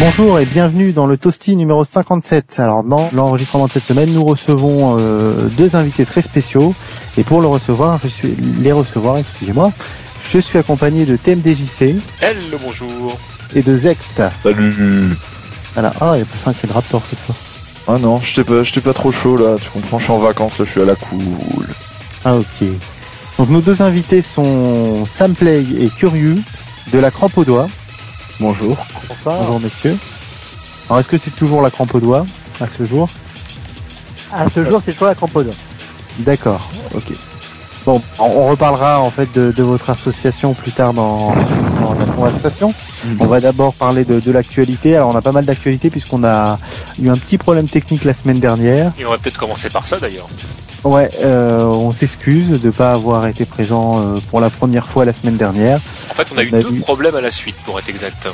Bonjour et bienvenue dans le Toasty numéro 57. Alors dans l'enregistrement de cette semaine, nous recevons euh, deux invités très spéciaux et pour le recevoir, je suis les recevoir, excusez-moi, je suis accompagné de TMDJC. Hello, bonjour. Et de Zect. Salut. Voilà. Ah, il y a pas un qui est de Raptor cette fois. Ah non, j'étais pas, j'étais pas trop chaud là, tu comprends, je suis en vacances là, je suis à la cool. Ah ok. Donc nos deux invités sont Samplay et Curieux de la crampe au doigt. Bonjour. Bonsoir. Bonjour messieurs. Alors est-ce que c'est toujours la crampe au doigt à ce jour À ce jour, c'est toujours la crampe au doigt. D'accord, ok. Bon, on, on reparlera en fait de, de votre association plus tard dans, dans la conversation. On va d'abord parler de, de l'actualité. Alors on a pas mal d'actualités puisqu'on a eu un petit problème technique la semaine dernière. Et on va peut-être commencer par ça d'ailleurs. Ouais, euh, on s'excuse de pas avoir été présent euh, pour la première fois la semaine dernière. En fait, on a eu a deux vu. problèmes à la suite pour être exact.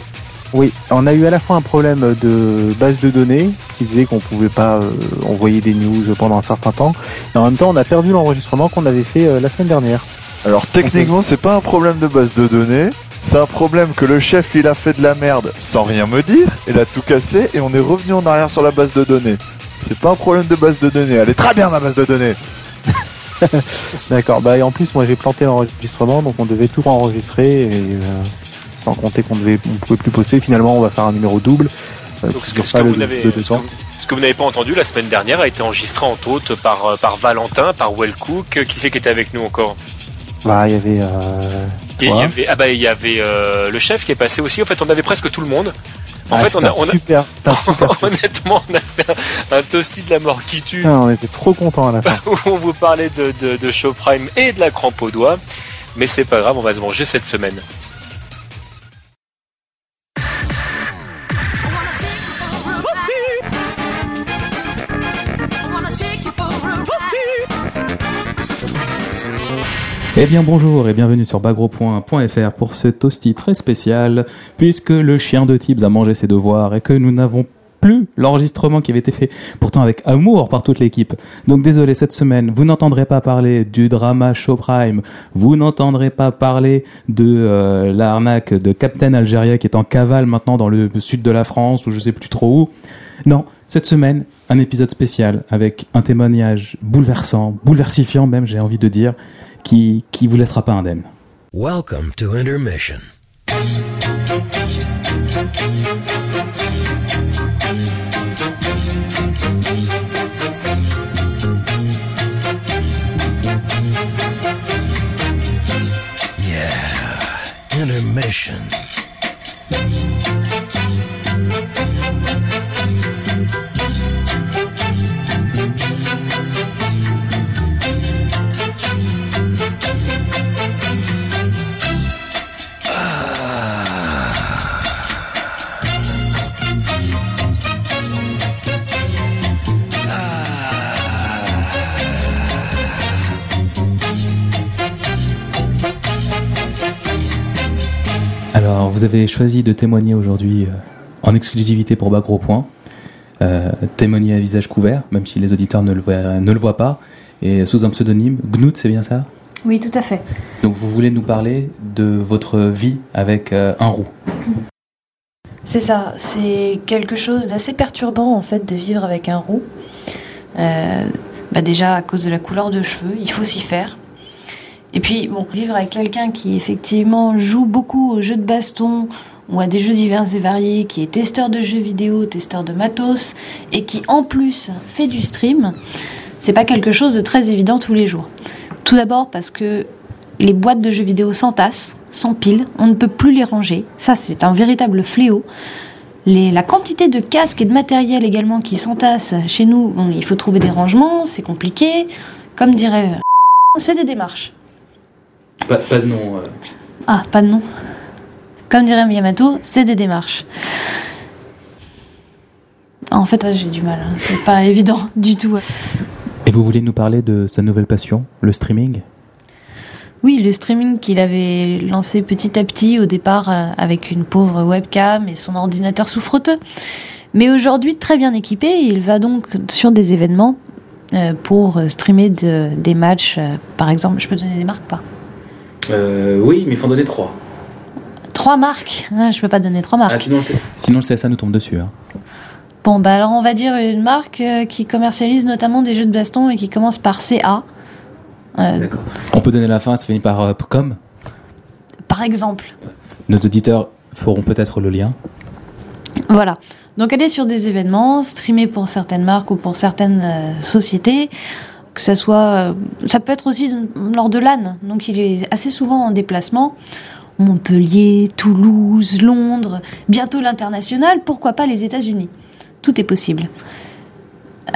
Oui, on a eu à la fois un problème de base de données qui disait qu'on pouvait pas euh, envoyer des news pendant un certain temps, et en même temps on a perdu l'enregistrement qu'on avait fait euh, la semaine dernière. Alors techniquement, c'est pas un problème de base de données, c'est un problème que le chef il a fait de la merde sans rien me dire, il a tout cassé et on est revenu en arrière sur la base de données. C'est pas un problème de base de données, elle est très bien ma base de données. D'accord, bah et en plus moi j'ai planté l'enregistrement donc on devait tout enregistrer et euh, sans compter qu'on devait on pouvait plus poster. Finalement on va faire un numéro double. euh, Donc, ce que, ce vous n'avez le ce que 200. vous- ce que vous n'avez pas entendu la semaine dernière a été enregistré en hôte par, euh, par Valentin, par Wellcook. Qui c'est qui était avec nous encore? Bah il y avait euh, Et il y avait, Ah bah il y avait euh, le chef qui est passé aussi. En fait, on avait presque tout le monde. En Ah, fait, on a, on a- super, c'était un super toast. honnêtement, on a fait un, un toasty de la mort qui tue. On était trop contents à la fin. où on vous parlait de, de, de Show Prime et de la crampe au doigt. Mais c'est pas grave, on va se manger cette semaine. Eh bien bonjour et bienvenue sur bagro.fr pour ce toasty très spécial puisque le chien de Tibbs a mangé ses devoirs et que nous n'avons plus l'enregistrement qui avait été fait pourtant avec amour par toute l'équipe. Donc désolé cette semaine, vous n'entendrez pas parler du drama Show Prime, vous n'entendrez pas parler de euh, l'arnaque de Captain Algeria qui est en cavale maintenant dans le sud de la France ou je sais plus trop où. Non, cette semaine, un épisode spécial avec un témoignage bouleversant, bouleversifiant même j'ai envie de dire qui, qui vous laissera pas indemne. Welcome to intermission. Yeah, intermission. Vous avez choisi de témoigner aujourd'hui euh, en exclusivité pour Bagro Point. Euh, témoigner à visage couvert, même si les auditeurs ne le voient, ne le voient pas, et sous un pseudonyme. Gnout, c'est bien ça? Oui, tout à fait. Donc, vous voulez nous parler de votre vie avec euh, un roux? C'est ça, c'est quelque chose d'assez perturbant en fait de vivre avec un roux. Euh, bah déjà à cause de la couleur de cheveux, il faut s'y faire. Et puis bon, vivre avec quelqu'un qui effectivement joue beaucoup aux jeux de baston ou à des jeux divers et variés, qui est testeur de jeux vidéo, testeur de matos, et qui en plus fait du stream, c'est pas quelque chose de très évident tous les jours. Tout d'abord parce que les boîtes de jeux vidéo s'entassent, s'empilent, on ne peut plus les ranger. Ça, c'est un véritable fléau. La quantité de casques et de matériel également qui s'entassent chez nous, il faut trouver des rangements, c'est compliqué. Comme dirait, euh, c'est des démarches. Pas, pas de nom. euh. Ah, pas de nom. Comme dirait Miyamoto, c'est des démarches. Ah, En fait, j'ai du mal. hein. C'est pas évident du tout. Et vous voulez nous parler de sa nouvelle passion, le streaming? Oui, le streaming qu'il avait lancé petit à petit au départ euh, avec une pauvre webcam et son ordinateur sous frotteux. Mais aujourd'hui, très bien équipé, il va donc sur des événements euh, pour streamer de- des matchs. par exemple, je peux donner des marques pas? Euh, Oui, mais il faut en donner trois. trois marques. Ah, je peux pas donner trois marques. Ah, sinon, le C- sinon, le CSA nous tombe dessus. hein. Bon, bah alors on va dire une marque euh, qui commercialise notamment des jeux de baston et qui commence par CA. Euh, On peut donner la fin, ça finit par euh, com. par exemple. Nos auditeurs feront peut-être le lien. Voilà. Donc aller sur des événements, streamer pour certaines marques ou pour certaines euh, sociétés, que ça soit, euh, ça peut être aussi lors de l'AN. Donc il est assez souvent en déplacement. Montpellier, Toulouse, Londres, bientôt l'international, pourquoi pas les États-Unis. Tout est possible.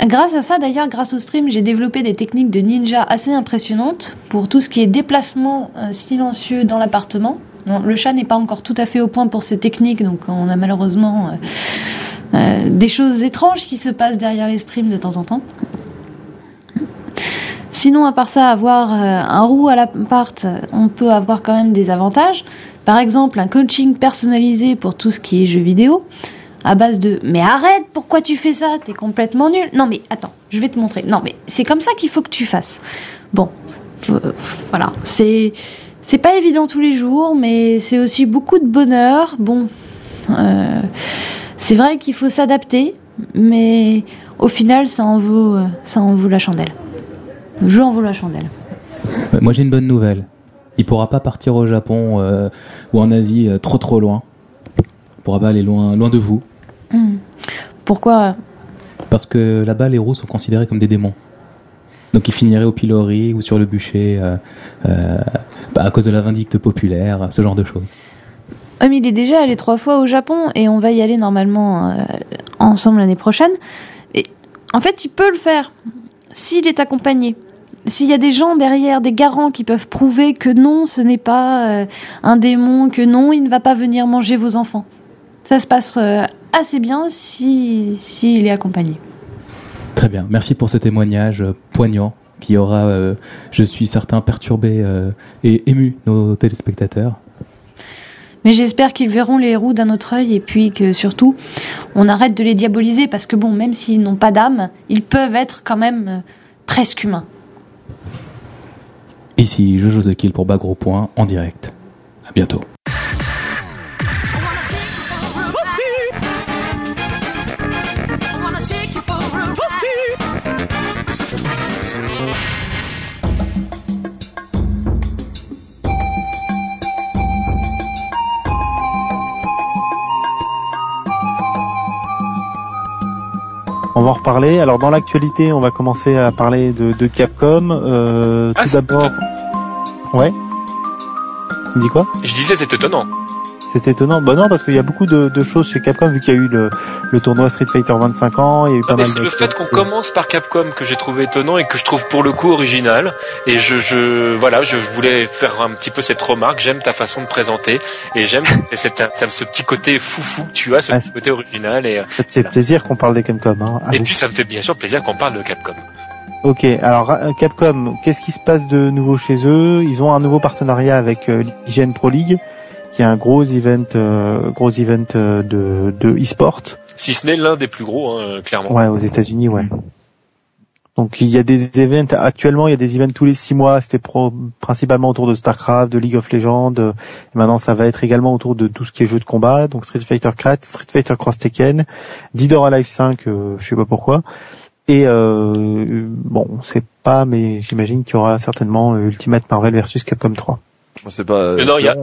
Grâce à ça, d'ailleurs, grâce au stream, j'ai développé des techniques de ninja assez impressionnantes pour tout ce qui est déplacement euh, silencieux dans l'appartement. Le chat n'est pas encore tout à fait au point pour ces techniques, donc on a malheureusement euh, des choses étranges qui se passent derrière les streams de temps en temps. Sinon, à part ça, avoir euh, un roux à l'appart, on peut avoir quand même des avantages. Par exemple, un coaching personnalisé pour tout ce qui est jeux vidéo, à base de Mais arrête, pourquoi tu fais ça? T'es complètement nul. Non, mais attends, je vais te montrer. Non, mais c'est comme ça qu'il faut que tu fasses. Bon, euh, voilà. C'est. C'est pas évident tous les jours, mais c'est aussi beaucoup de bonheur. Bon, euh, c'est vrai qu'il faut s'adapter, mais au final, ça en vaut, ça en vaut la chandelle. Le jeu en vaut la chandelle. Ouais, Moi, j'ai une bonne nouvelle. Il pourra pas partir au Japon euh, ou en Asie euh, trop trop loin. Il pourra pas aller loin, loin de vous. Hmm. Pourquoi? Parce que là-bas, les roues sont considérés comme des démons. Donc ils finiraient au pilori ou sur le bûcher euh, euh, bah, à cause de la vindicte populaire, ce genre de choses. Mais il est déjà allé trois fois au Japon et on va y aller normalement euh, ensemble l'année prochaine. Et en fait, il peut le faire s'il est accompagné. S'il y a des gens derrière, des garants qui peuvent prouver que non, ce n'est pas euh, un démon, que non, il ne va pas venir manger vos enfants. Ça se passe euh, assez bien si s'il est accompagné. Très bien. Merci pour ce témoignage euh, poignant qui aura, euh, je suis certain, perturbé euh, et ému nos téléspectateurs. Mais j'espère qu'ils verront les roues d'un autre œil et puis que surtout, on arrête de les diaboliser parce que bon, même s'ils n'ont pas d'âme, ils peuvent être quand même presque humains. Ici, Jojo The Kill pour Bagro Point en direct. À bientôt. On va en reparler. Alors dans l'actualité, on va commencer à parler de, de Capcom. Euh, Ah, tout d'abord, ouais. Tu me dis quoi? Je disais, c'est étonnant. C'est étonnant. Bah non, parce qu'il y a beaucoup de, de choses chez Capcom vu qu'il y a eu le, le tournoi Street Fighter 25 ans. Il y a eu pas Ah, mais mal c'est de le fait qu'on commence par Capcom que j'ai trouvé étonnant et que je trouve pour le coup original. Et je, je voilà, je voulais faire un petit peu cette remarque. J'aime ta façon de présenter et j'aime cette- ce petit côté foufou que tu as, ce Ah, petit côté original. Et, Ça te fait plaisir qu'on parle des Capcom. Hein, et puis ça me fait bien sûr plaisir qu'on parle de Capcom. Ok, alors euh, Capcom, qu'est-ce qui se passe de nouveau chez eux? Ils ont un nouveau partenariat avec euh, l'IGN Pro League, qui est un gros event, euh, gros event euh, de, de e-sport. Si ce n'est l'un des plus gros, hein, clairement. Ouais, aux États-Unis, ouais. Donc il y a des events actuellement, il y a des events tous les six mois. C'était pro- principalement autour de Starcraft, de League of Legends. euh, et maintenant, ça va être également autour de tout ce qui est jeux de combat. Donc Street Fighter 4, Street Fighter Cross Tekken, Dead or Alive 5, euh, je sais pas pourquoi. Et euh, bon, c'est pas, mais j'imagine qu'il y aura certainement euh, Ultimate Marvel versus Capcom 3. C'est pas. Mais non, il y a-.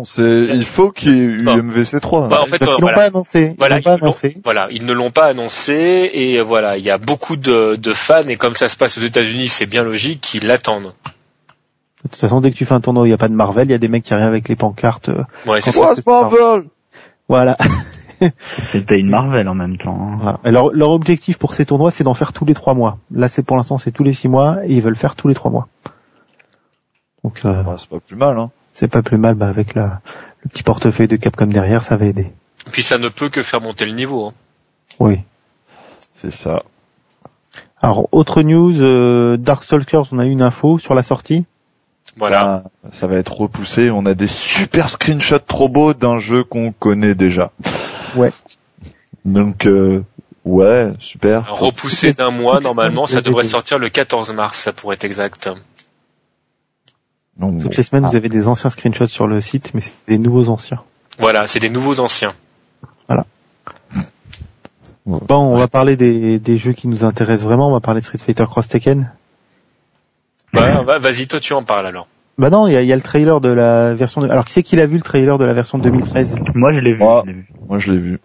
Il faut qu'il y ait eu Non. MVC 3. Bah, en fait, Parce euh, qu'ils l'ont voilà. pas annoncé. Ils Voilà, l'ont pas ils l'ont- annoncé. Voilà, ils ne l'ont pas annoncé et euh, voilà, il y a beaucoup de, de fans et comme ça se passe aux États-Unis, c'est bien logique qu'ils l'attendent. De toute façon, dès que tu fais un tournoi, où il n'y a pas de Marvel, il y a des mecs qui arrivent avec les pancartes. euh, Ouais, c'est ça. Marvel Voilà. C'était une Marvel en même temps. hein. Voilà. Et leur, leur objectif pour ces tournois, c'est d'en faire tous les trois mois. Là, c'est pour l'instant, c'est tous les six mois, et ils veulent faire tous les trois mois. Donc, euh, Ouais, C'est pas plus mal, hein. C'est pas plus mal, bah, avec la, le petit portefeuille de Capcom derrière, ça va aider. Puis ça ne peut que faire monter le niveau. hein. Oui. C'est ça. Alors, autre news, euh, Darkstalkers, on a eu une info sur la sortie. Voilà. Ah, ça va être repoussé. On a des super screenshots trop beaux d'un jeu qu'on connaît déjà. Ouais. Donc, euh, ouais, super. Repoussé d'un mois, normalement, ça devrait sortir le 14 mars, ça pourrait être exact. Non, Toutes les semaines, vous avez des anciens screenshots sur le site, mais c'est des nouveaux anciens. Voilà, c'est des nouveaux anciens. Bon, on va parler des, des jeux qui nous intéressent vraiment. On va parler de Street Fighter Cross Tekken. Ouais, va- vas-y, toi tu en parles alors. Bah non, il y a, y a le trailer de la version. De... Alors qui c'est qui l'a vu le trailer de la version de 2013 Moi, je l'ai vu. Moi. je l'ai vu.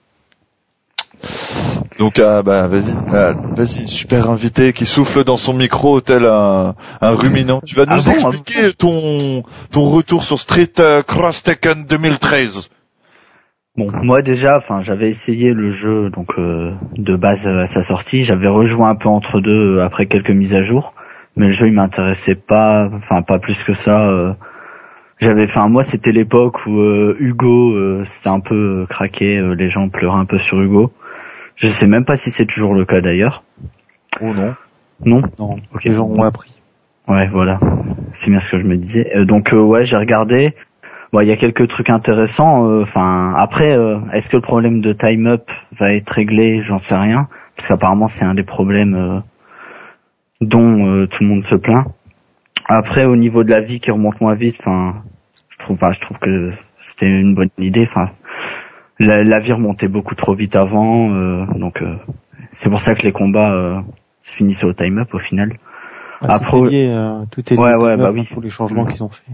Donc, ah, bah, vas-y, ah, vas-y, super invité qui souffle dans son micro tel un, un ruminant. Tu vas Ah nous bon, expliquer ton, ton retour sur Street euh, Cross Tekken 2013. Bon, moi déjà, enfin, j'avais essayé le jeu donc euh, de base euh, à sa sortie. J'avais rejoint un peu entre deux après quelques mises à jour, mais le jeu il m'intéressait pas, enfin pas plus que ça. euh. J'avais, enfin moi c'était l'époque où euh, Hugo c'était un peu craqué, les gens pleuraient un peu sur Hugo. Je sais même pas si c'est toujours le cas d'ailleurs. Oh non. Non. Non, Ok. les gens ont appris. Ouais, voilà. C'est bien ce que je me disais. Euh, donc euh, ouais, j'ai regardé. Bon, il y a quelques trucs intéressants. euh, Enfin, après, euh, est-ce que le problème de time up va être réglé? J'en sais rien, parce qu'apparemment c'est un des problèmes euh, dont euh, tout le monde se plaint. Après, au niveau de la vie qui remonte moins vite, enfin, je trouve, enfin, je trouve que c'était une bonne idée. Enfin, la, la vie remontait beaucoup trop vite avant, euh, donc euh, c'est pour ça que les combats euh, se finissaient au time up au final. Ah, Après- tout est lié, euh, tout est lié Ouais, au ouais, timer, bah oui. tous les changements qu'ils ont fait.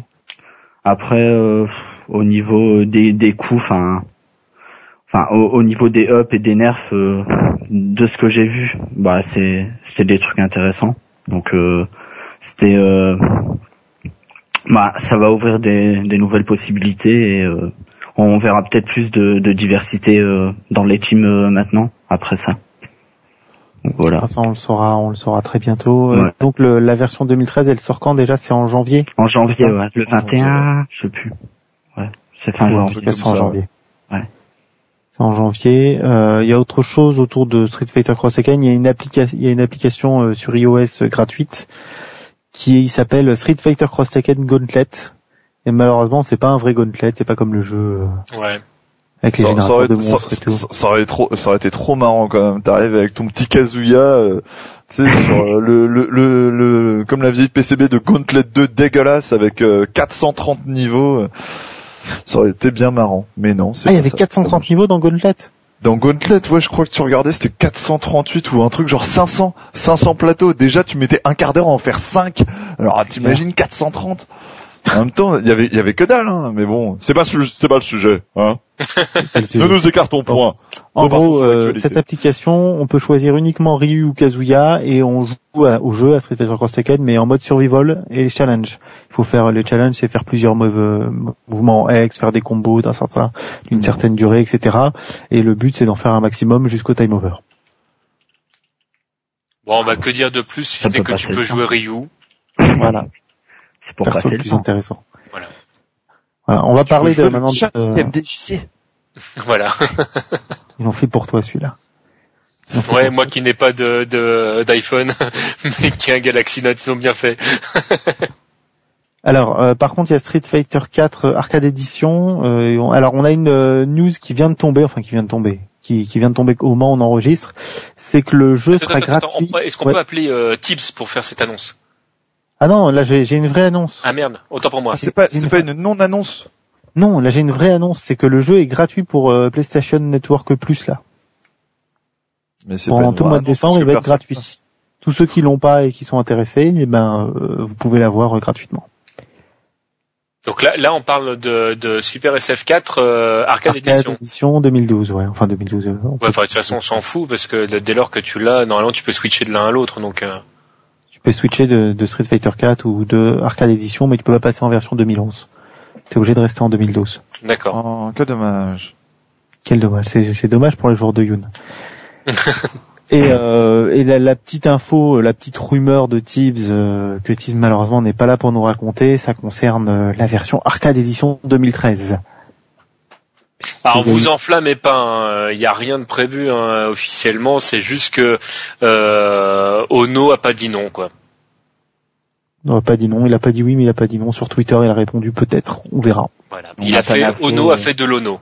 Après, euh, au niveau des, des coups, enfin, enfin, au, au niveau des ups et des nerfs, euh, de ce que j'ai vu, bah, c'est, c'était des trucs intéressants. Donc, euh, c'était, euh, bah, ça va ouvrir des, des nouvelles possibilités et euh, on verra peut-être plus de, de diversité euh, dans les teams euh, maintenant après ça. Donc, voilà. Ah, ça, on le saura, on le saura très bientôt. Euh, Ouais. Donc le, la version 2013, elle sort quand déjà? C'est en janvier? En janvier, ouais, le En janvier, 21, je sais plus. Ouais, c'est fin Ouais, janvier. c'est en janvier. Ouais. C'est en janvier. Euh, Il y a autre chose autour de Street Fighter Cross Tekken. Il y a une application, il y a une application euh, sur iOS gratuite qui s'appelle Street Fighter Cross Tekken Gauntlet. Et malheureusement, c'est pas un vrai gauntlet. C'est pas comme le jeu euh, Ouais. avec les Ça, aurait, de ça- monstres et tout. ça- ça aurait trop, ça aurait été trop marrant quand même. T'arrives avec ton petit Kazuya, euh, tu sais, sur euh, le, le, le, le- comme la vieille PCB de Gauntlet 2 dégueulasse avec euh, 430 niveaux. Ça aurait été bien marrant, mais non. c'est Ah, il y avait ça. 430 niveaux dans Gauntlet? Dans Gauntlet, ouais, je crois que tu regardais, c'était 438 ou un truc genre 500, 500 plateaux. Déjà, tu mettais un quart d'heure à en faire 5. Alors, t'imagines 430. En même temps, il y avait, il y avait que dalle, hein. Mais bon, c'est pas, c'est pas le sujet, hein. Ne nous écartons point. En gros, euh, cette application, on peut choisir uniquement Ryu ou Kazuya et on joue à- au jeu à Street Fighter Cross Tekken, mais en mode survival et les challenges. Il faut faire les challenges, c'est faire plusieurs euh, mouvements X, faire des combos d'un certain, d'une certaine durée, etc. Et le but, c'est d'en faire un maximum jusqu'au time over. Bon, on va que dire de plus si ce n'est que tu peux jouer Ryu. Voilà, C'est pour perso passer le plus temps. intéressant. Voilà. Voilà, on va parler de maintenant. de- aime déchirer. Voilà. Ils l'ont fait pour toi celui-là. Ouais, moi qui n'ai pas de de- d'iPhone, mais qui a un Galaxy Note, ils ont bien fait. Alors, euh, par contre, il y a Street Fighter 4 euh, Arcade Edition. euh, on- alors, on a une euh, news qui vient de tomber, enfin qui vient de tomber, qui, qui vient de tomber au moment où on enregistre. C'est que le jeu Attends, sera attends, attends, gratuit. Est-ce qu'on Ouais. peut appeler euh, Tips pour faire cette annonce? Ah non, là j'ai j'ai une vraie annonce. Ah merde, autant pour moi. Ah, c'est pas, Une- c'est pas une non-annonce. Non, là j'ai une vraie annonce, c'est que le jeu est gratuit pour euh, PlayStation Network Plus là. Mais c'est Pendant pas tout le mois de décembre, il va être gratuit. Tous ceux qui l'ont pas et qui sont intéressés, eh ben euh, vous pouvez l'avoir euh, gratuitement. Donc là, là, on parle de, de Super SF4 euh, Arcade, Arcade Edition. Edition 2012, ouais, enfin 2012. euh, Ouais, peut- enfin, de toute façon, on s'en fout parce que dès lors que tu l'as, normalement, tu peux switcher de l'un à l'autre. Donc, euh, peux switcher de, de Street Fighter 4 ou de Arcade Edition, mais tu peux pas passer en version 2011. T'es obligé de rester en 2012. d'accord. Oh, que dommage. Quel dommage, c'est c'est dommage pour les joueurs de Yoon. et euh, et la, la petite info, la petite rumeur de Tibbs que Tibbs malheureusement n'est pas là pour nous raconter, ça concerne euh, la version Arcade Edition 2013. Alors, vous enflammez pas. Il n'y a rien de prévu hein, officiellement. C'est juste que euh, Ono a pas dit non, quoi. Il n'a pas dit non, il a pas dit oui, mais il a pas dit non. Sur Twitter, il a répondu peut-être, on verra. Voilà. On Il a fait Ono a euh. fait de l'Ono.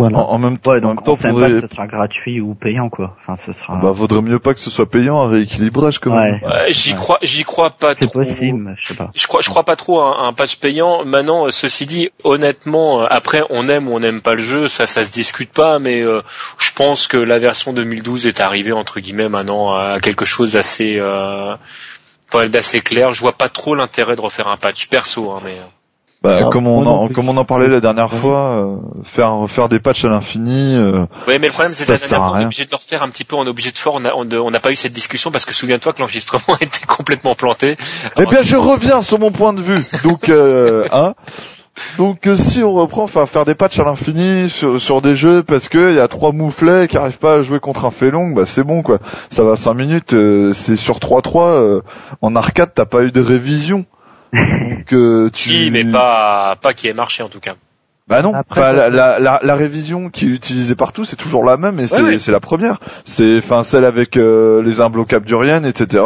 Voilà. En, en même temps, Ouais, en même donc temps, on sait faudrait, pas que ce sera gratuit ou payant quoi. Enfin, ce sera. bah, vaudrait mieux pas que ce soit payant, un rééquilibrage quand même. ouais, Ouais, j'y Ouais. crois, j'y crois pas c'est trop. possible, je sais pas. Je crois, je crois pas trop à un, un patch payant. Maintenant, euh, ceci dit, honnêtement, euh, après, on aime ou on n'aime pas le jeu, ça, ça se discute pas. Mais euh, je pense que la version 2012 est arrivée entre guillemets maintenant à quelque chose d'assez, euh, d'assez clair. Je vois pas trop l'intérêt de refaire un patch perso, hein, mais. Bah, comme on en, plus. comme on en parlait la dernière Ouais. fois, euh, faire faire des patchs à l'infini. euh, Oui, mais le problème, c'est que la dernière fois, on est obligé de le refaire un petit peu, on est obligé de faire, on a- on on n'a pas eu cette discussion parce que souviens-toi que l'enregistrement était complètement planté. Eh bien, je reviens sur mon point de vue. Donc, euh, hein. Donc, euh, si on reprend, enfin, faire des patchs à l'infini sur, sur des jeux parce que il y a trois mouflets qui arrivent pas à jouer contre un félong, bah c'est bon quoi. Ça va 5 minutes. euh, c'est sur 3-3 euh, en arcade, t'as pas eu de révision. Donc, euh, tu... Si, mais pas, pas qui ait marché en tout cas. Bah non. Après, Enfin, ça la, la, la, la révision qui est utilisée partout, c'est toujours la même et c'est ouais. la première. C'est enfin celle avec euh, les imbloquables d'Urian, etc.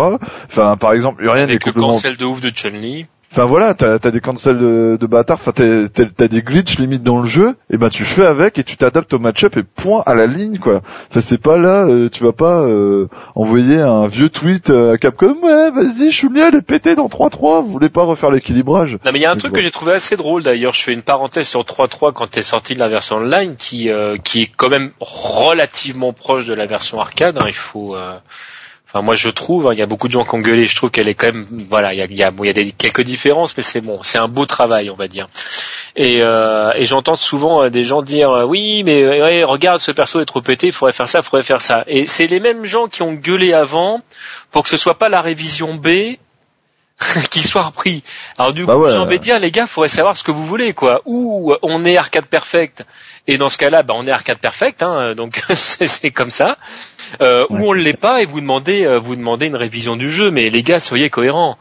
Enfin, par exemple, Urian est Avec le complètement cancel de ouf de Chun-Li. Enfin voilà, t'as as des cancels de, de bâtards, enfin t'as des glitches limite dans le jeu, et ben tu fais avec et tu t'adaptes au match-up et point à la ligne quoi. Enfin c'est pas là, euh, tu vas pas euh, envoyer un vieux tweet euh, à Capcom, ouais vas-y Chounia elle est pétée dans 3-3, vous voulez pas refaire l'équilibrage? Non mais il y a un Donc, truc que j'ai trouvé assez drôle d'ailleurs, je fais une parenthèse sur 3.3 quand t'es sorti de la version online qui euh, qui est quand même relativement proche de la version arcade, hein, il faut euh, Moi, je trouve, hein, il y a beaucoup de gens qui ont gueulé. Je trouve qu'elle est quand même, voilà, il y a, y y a des, quelques différences, mais c'est bon, c'est un beau travail, on va dire. Et, euh, j'entends souvent euh, des gens dire, euh, oui, mais regarde, ce perso est trop pété, il faudrait faire ça, il faudrait faire ça. Et c'est les mêmes gens qui ont gueulé avant pour que ce soit pas la révision B qui soit repris. Alors du coup, Bah ouais. j'ai envie de dire, les gars, faudrait savoir ce que vous voulez, quoi. Ou on est arcade perfect, et dans ce cas-là, bah, on est arcade perfect, hein, donc c'est comme ça. Euh, Ou on l'est pas, et vous demandez, euh, vous demandez une révision du jeu. Mais les gars, soyez cohérents.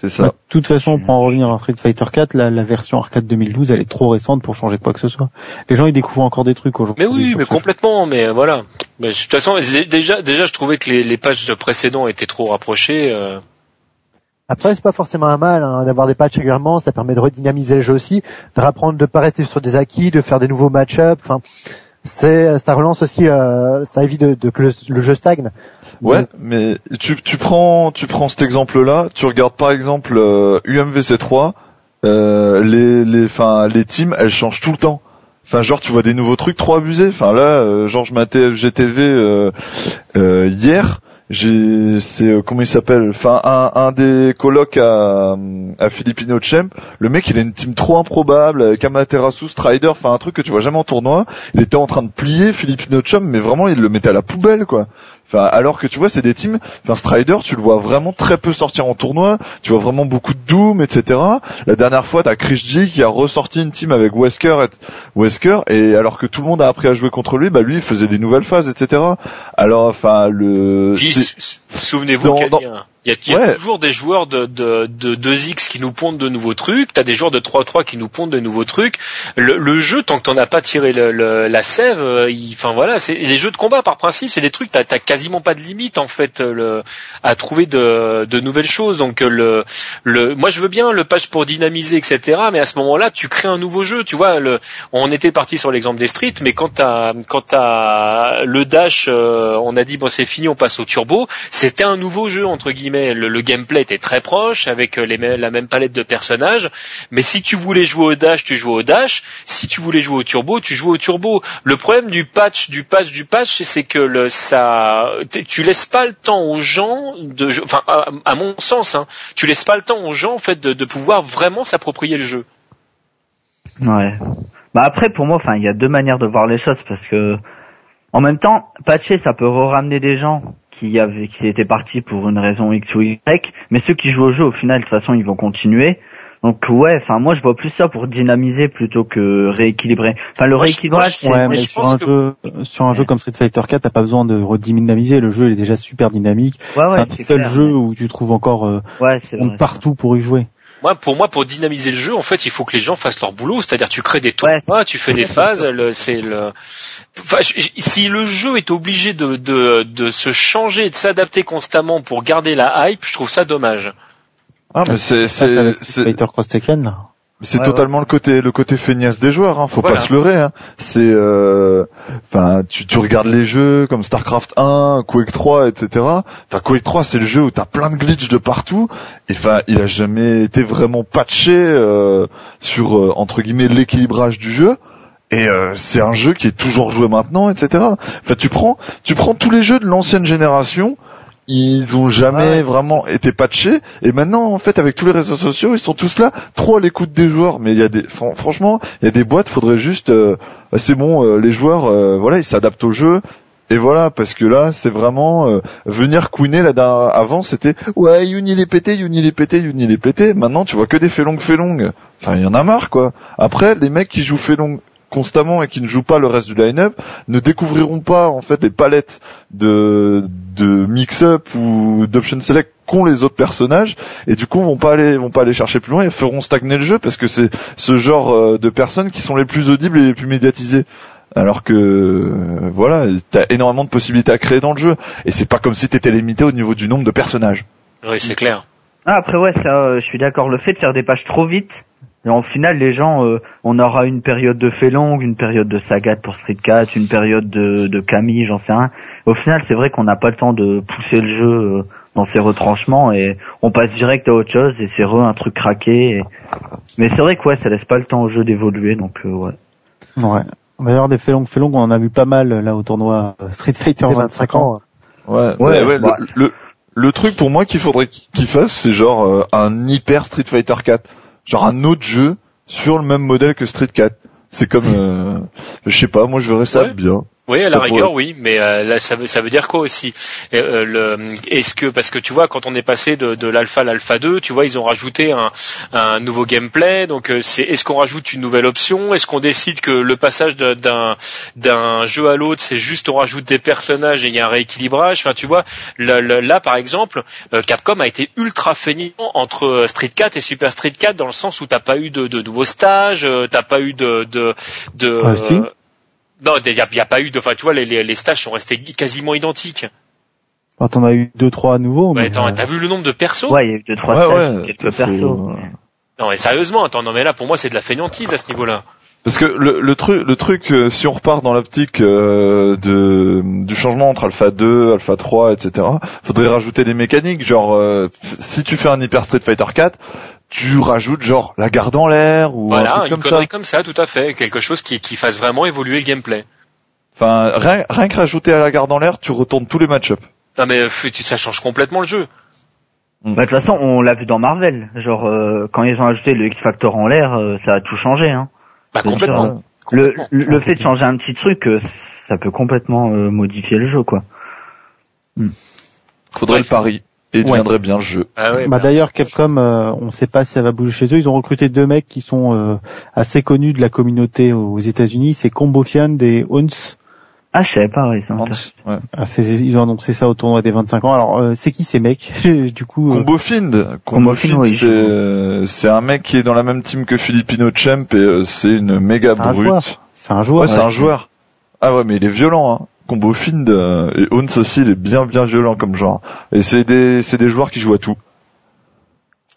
C'est ça. Bah, de toute façon, pour en revenir à Street Fighter 4, la, la version arcade 2012, elle est trop récente pour changer quoi que ce soit. Les gens, ils découvrent encore des trucs aujourd'hui. Mais oui, mais complètement. Mais euh, voilà. Mais de toute façon, déjà, déjà, je trouvais que les, les pages précédents étaient trop rapprochés. euh. Après, c'est pas forcément un mal hein, d'avoir des patchs régulièrement. Ça permet de redynamiser le jeu aussi, de rapprendre, de pas rester sur des acquis, de faire des nouveaux match-up. Enfin, c'est, ça relance aussi, euh, ça évite de, de que le, le jeu stagne. Ouais, mais tu, tu prends tu prends cet exemple-là, tu regardes par exemple euh, UMVC3, euh, les les enfin les teams, elles changent tout le temps. Enfin genre tu vois des nouveaux trucs trop abusés. Enfin là, euh, genre je matais FGTV euh, euh, hier, j'ai c'est euh, comment il s'appelle? Enfin un un des colocs à à Filipino Champ, le mec il a une team trop improbable avec Amaterasu, Strider, enfin un truc que tu vois jamais en tournoi. Il était en train de plier Filipino Champ, mais vraiment il le mettait à la poubelle quoi. Enfin, alors que tu vois, c'est des teams. Enfin, Strider, tu le vois vraiment très peu sortir en tournoi. Tu vois vraiment beaucoup de Doom, etc. La dernière fois, t'as Chris G qui a ressorti une team avec Wesker, et... Wesker, et alors que tout le monde a appris à jouer contre lui, bah lui, il faisait des nouvelles phases, etc. Alors, enfin, le. Puis, souvenez-vous dans- qu'il y a- dans- il y a, y toujours des joueurs de, de, de 2X qui nous pondent de nouveaux trucs. T'as des joueurs de 3-3 qui nous pondent de nouveaux trucs. Le, le jeu, tant que t'en as pas tiré le, le- la sève, euh, enfin voilà, c'est les jeux de combat par principe, c'est des trucs. T'as quasiment pas de limite en fait euh, le, à trouver de, de nouvelles choses. Donc euh, le, le, moi je veux bien le patch pour dynamiser, etc. Mais à ce moment-là, tu crées un nouveau jeu. Tu vois, le, on était parti sur l'exemple des streets, mais quand t'as quand t'as le dash, on a dit bon c'est fini, on passe au turbo. C'était un nouveau jeu entre guillemets. Le, gameplay était très proche avec euh, les la même palette de personnages. Mais si tu voulais jouer au dash, tu jouais au dash. Si tu voulais jouer au turbo, tu jouais au turbo. Le problème du patch, du patch, du patch, c'est que le, ça, tu laisses pas le temps aux gens de, enfin à, à mon sens, hein, tu laisses pas le temps aux gens en fait de, de pouvoir vraiment s'approprier le jeu. Ouais. Bah après pour moi, enfin il y a deux manières de voir les choses parce que en même temps, patcher ça peut ramener des gens qui avaient qui étaient partis pour une raison X ou Y, mais ceux qui jouent au jeu au final de toute façon ils vont continuer. Donc ouais, enfin moi je vois plus ça pour dynamiser plutôt que rééquilibrer. Enfin le Moi, je- rééquilibrage c'est Ouais, mais je sur un que- jeu, sur un jeu comme Street Fighter 4, t'as pas besoin de redynamiser. Le jeu il est déjà super dynamique. ouais, ouais, c'est un clair, jeux où tu trouves encore euh, Ouais, vrai. partout pour y jouer. Moi, pour moi, pour dynamiser le jeu, en fait, il faut que les gens fassent leur boulot. C'est-à-dire, tu crées des Ouais. tournois, tu fais des phases. le- C'est le. Enfin, je- je- si le jeu est obligé de, de, de se changer et de s'adapter constamment pour garder la hype, je trouve ça dommage. Ah, mais c'est c'est Cross Tekken, là. C'est Ouais, totalement le côté le côté feignasse des joueurs, hein, faut Voilà. pas se leurrer. Hein. C'est, euh, enfin, tu, tu regardes les jeux comme Starcraft 1, Quake 3, etc. Enfin, Quake 3, c'est le jeu où t'as plein de glitches de partout. Et enfin, il a jamais été vraiment patché euh, sur euh, entre guillemets l'équilibrage du jeu. Et euh, c'est un jeu qui est toujours joué maintenant, etc. Enfin, tu prends, tu prends tous les jeux de l'ancienne génération, ils ont jamais Ouais. vraiment été patchés. Et maintenant, en fait, avec tous les réseaux sociaux, ils sont tous là, trop à l'écoute des joueurs. Mais il y a des, fran- franchement, il y a des boîtes, faudrait juste, euh, c'est bon, euh, les joueurs, euh, voilà, ils s'adaptent au jeu. Et voilà, parce que là, c'est vraiment euh, venir couiner là avant, c'était ouais, Yuni les pété, Yuni les pété, Yuni les pété. Maintenant, tu vois que des Felong Felong. Enfin, il y en a marre, quoi. Après, les mecs qui jouent Felong constamment et qui ne jouent pas le reste du line-up ne découvriront pas en fait les palettes de de mix-up ou d'option select qu'ont les autres personnages et du coup vont pas aller vont pas aller chercher plus loin et feront stagner le jeu parce que c'est ce genre euh, de personnes qui sont les plus audibles et les plus médiatisées alors que euh, voilà t'as énormément de possibilités à créer dans le jeu et c'est pas comme si t'étais limité au niveau du nombre de personnages Oui, c'est clair. Ah, après ouais, ça, euh, je suis d'accord. Le fait de faire des pages trop vite, et en final, les gens, euh, on aura une période de Felong, une période de Sagat pour Street 4, une période de, de Camille, j'en sais rien. Au final, c'est vrai qu'on n'a pas le temps de pousser le jeu euh, dans ses retranchements et on passe direct à autre chose et c'est re un truc craqué. et- Mais c'est vrai que ouais, ça laisse pas le temps au jeu d'évoluer, donc euh, ouais. Ouais. D'ailleurs, des Felong Felong, on en a vu pas mal là au tournoi euh, Street Fighter Des 25 ans. ouais Ouais, ouais, bah. le, le le truc pour moi qu'il faudrait qu'il fasse c'est genre euh, un hyper Street Fighter 4 genre un autre jeu sur le même modèle que Street 4 c'est comme euh, je sais pas moi je verrais ça Ouais. bien Oui, à la rigueur, pourrait- oui, mais euh, là, ça veut, ça veut dire quoi aussi? Euh, le, Est-ce que parce que tu vois, quand on est passé de, de l'alpha à l'alpha 2, tu vois, ils ont rajouté un, un nouveau gameplay. Donc, euh, c'est est-ce qu'on rajoute une nouvelle option? Est-ce qu'on décide que le passage d'un d'un jeu à l'autre, c'est juste on rajoute des personnages et il y a un rééquilibrage? Enfin, tu vois, le- là, par exemple, euh, Capcom a été ultra feignant entre euh, Street 4 et Super Street 4 dans le sens où t'as pas eu de, de nouveaux stages, euh, t'as pas eu de de, de Ah, si. Non, il n'y a, y a pas eu de. Enfin, tu vois, les, les, les stages sont restés quasiment identiques. Enfin, t'en as eu deux, trois à nouveau. Ouais, mais, attends, euh, t'as vu le nombre de persos? Ouais, il y a eu deux trois Ouais, stages, ouais, quelques persos. Non, mais sérieusement, attends, non, mais là, pour moi, c'est de la fainéantise à ce niveau-là. Parce que le, le truc, le truc, euh, si on repart dans l'optique euh, de du changement entre Alpha 2, Alpha 3, etc., faudrait rajouter des mécaniques. Genre, euh, si tu fais un Hyper Street Fighter 4, tu rajoutes genre la garde en l'air ou un Voilà, truc une comme ça. connerie comme ça, tout à fait. Quelque chose qui, qui fasse vraiment évoluer le gameplay. Enfin, rien, rien que rajouter à la garde en l'air, tu retournes tous les match-ups. Non, mais ça change complètement le jeu. Bah, de toute façon, on l'a vu dans Marvel. Genre, euh, quand ils ont ajouté le X-Factor en l'air, euh, ça a tout changé. Hein. Bah, Bien complètement. Le, Complètement. le, le fait de changer un petit truc, euh, ça peut complètement euh, modifier le jeu, quoi. Faudrait Ouais. le pari et Ouais. deviendrait bien le jeu. Ah ouais, bah, d'ailleurs, Capcom, euh, on sait pas si ça va bouger chez eux. Ils ont recruté deux mecs qui sont euh, assez connus de la communauté aux États-Unis. C'est Combo Fian et Huns. Ah, je savais pas, ouais, c'est ouais. Ah, c'est- ils ont annoncé ça au tournoi des 25 ans. Alors, euh, c'est qui ces mecs Du coup, euh, Combo Find, Combo Combo Find, Find, oui, c'est euh, c'est un mec qui est dans la même team que Filipino Champ et euh, c'est une méga C'est un brute. joueur. c'est un joueur. Ouais, c'est Ouais, un c'est- joueur. Ah ouais, mais il est violent. Hein. Combo Find euh, et Ons aussi, il est bien bien violent comme genre. Et c'est des c'est des joueurs qui jouent à tout.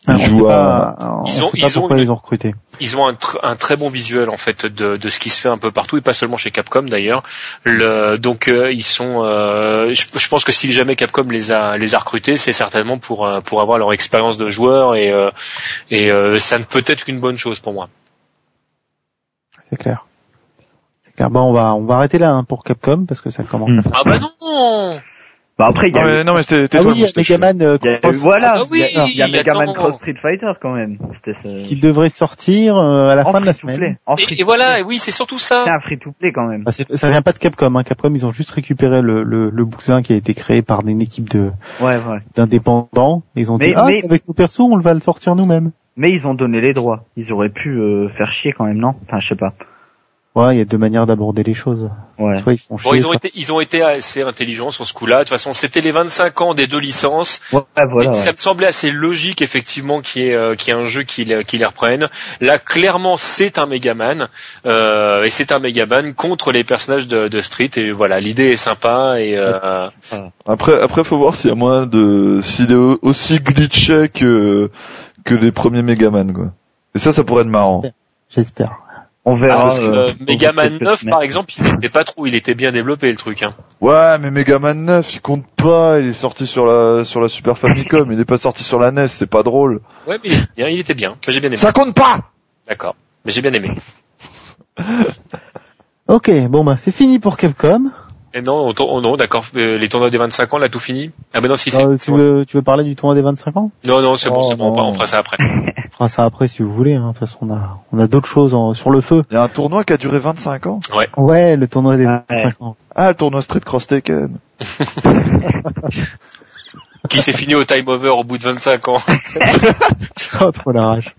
Ah, Ils on jouent à- on Ils ont- ils ont une- ils ont recruté. ils ont un, tr- un très bon visuel en fait de, de ce qui se fait un peu partout et pas seulement chez Capcom d'ailleurs. Le, donc euh, ils sont, euh, je, je pense que si jamais Capcom les a les a recrutés, c'est certainement pour euh, pour avoir leur expérience de joueur et euh, et euh, ça ne peut être qu'une bonne chose pour moi. C'est clair. C'est clair. Bon, on va on va arrêter là hein, pour Capcom parce que ça commence Hmm. à faire. Ah bah non Bah après, il y Non a eu, mais, non mais c'était Ah oui, il y a moustache. Megaman euh, voilà, Ah il y a, Megaman. Cross Street Fighter quand même. Ce... qui devrait sortir euh, à la en fin de la semaine. En et, et voilà, oui c'est surtout C'est ça. un free to play quand même. Bah, c'est- ça vient pas de Capcom. Hein. Capcom, ils ont juste récupéré le, le, le bousin qui a été créé par une équipe de Ouais, ouais. d'indépendants. Ils ont Mais- dit ah mais- c'est avec nos persos, on va le sortir nous-mêmes. Mais ils ont donné les droits. Ils auraient pu euh, faire chier quand même, non? Enfin, je sais pas. Ouais, il y a deux manières d'aborder les choses. Ouais. Soit ils font chier. Bon, ils ont soit- été ils ont été assez intelligents sur ce coup-là. De toute façon, c'était les 25 ans des deux licences. Ouais, voilà. Et Ça me semblait assez logique effectivement qu'il y ait, euh, qu'il y ait un jeu qui, les- qui les reprenne. Là, clairement, c'est un Megaman euh, et c'est un Megaman contre les personnages de, de Street. Et voilà, l'idée est sympa et euh, Après après faut voir s'il y a moyen de s'il est au- aussi glitché que que les premiers Megaman quoi. Et ça, ça pourrait être marrant. J'espère. On Ah, verra. parce que, euh, Megaman quelques 9 semaines. par exemple, il était pas trop, il était bien développé le truc. Hein. Ouais, mais Megaman 9, il compte pas, il est sorti sur la, sur la Super Famicom, il est pas sorti sur la NES, c'est pas drôle. Ouais, mais il était bien, il était bien. Moi, J'ai bien aimé. Ça compte pas! D'accord. Mais j'ai bien aimé. Ok, bon bah c'est fini pour Capcom. Et non, on tour- oh non, d'accord. euh, les tournois des 25 ans, là, tout fini? Ah ben non, si c'est. Euh, tu, veux, tu veux parler du tournoi des 25 ans? Non, non, c'est bon, Oh, c'est bon. on fera-. On ça après. On fera ça après si vous voulez. Hein. De toute façon, on a, on a d'autres choses en- sur le feu. Il y a un tournoi qui a duré 25 ans? Ouais, le tournoi des Ouais. 25 ans. Ah, le tournoi Street Cross Taken. Qui s'est fini au time over au bout de 25 ans. Oh, trop la rage.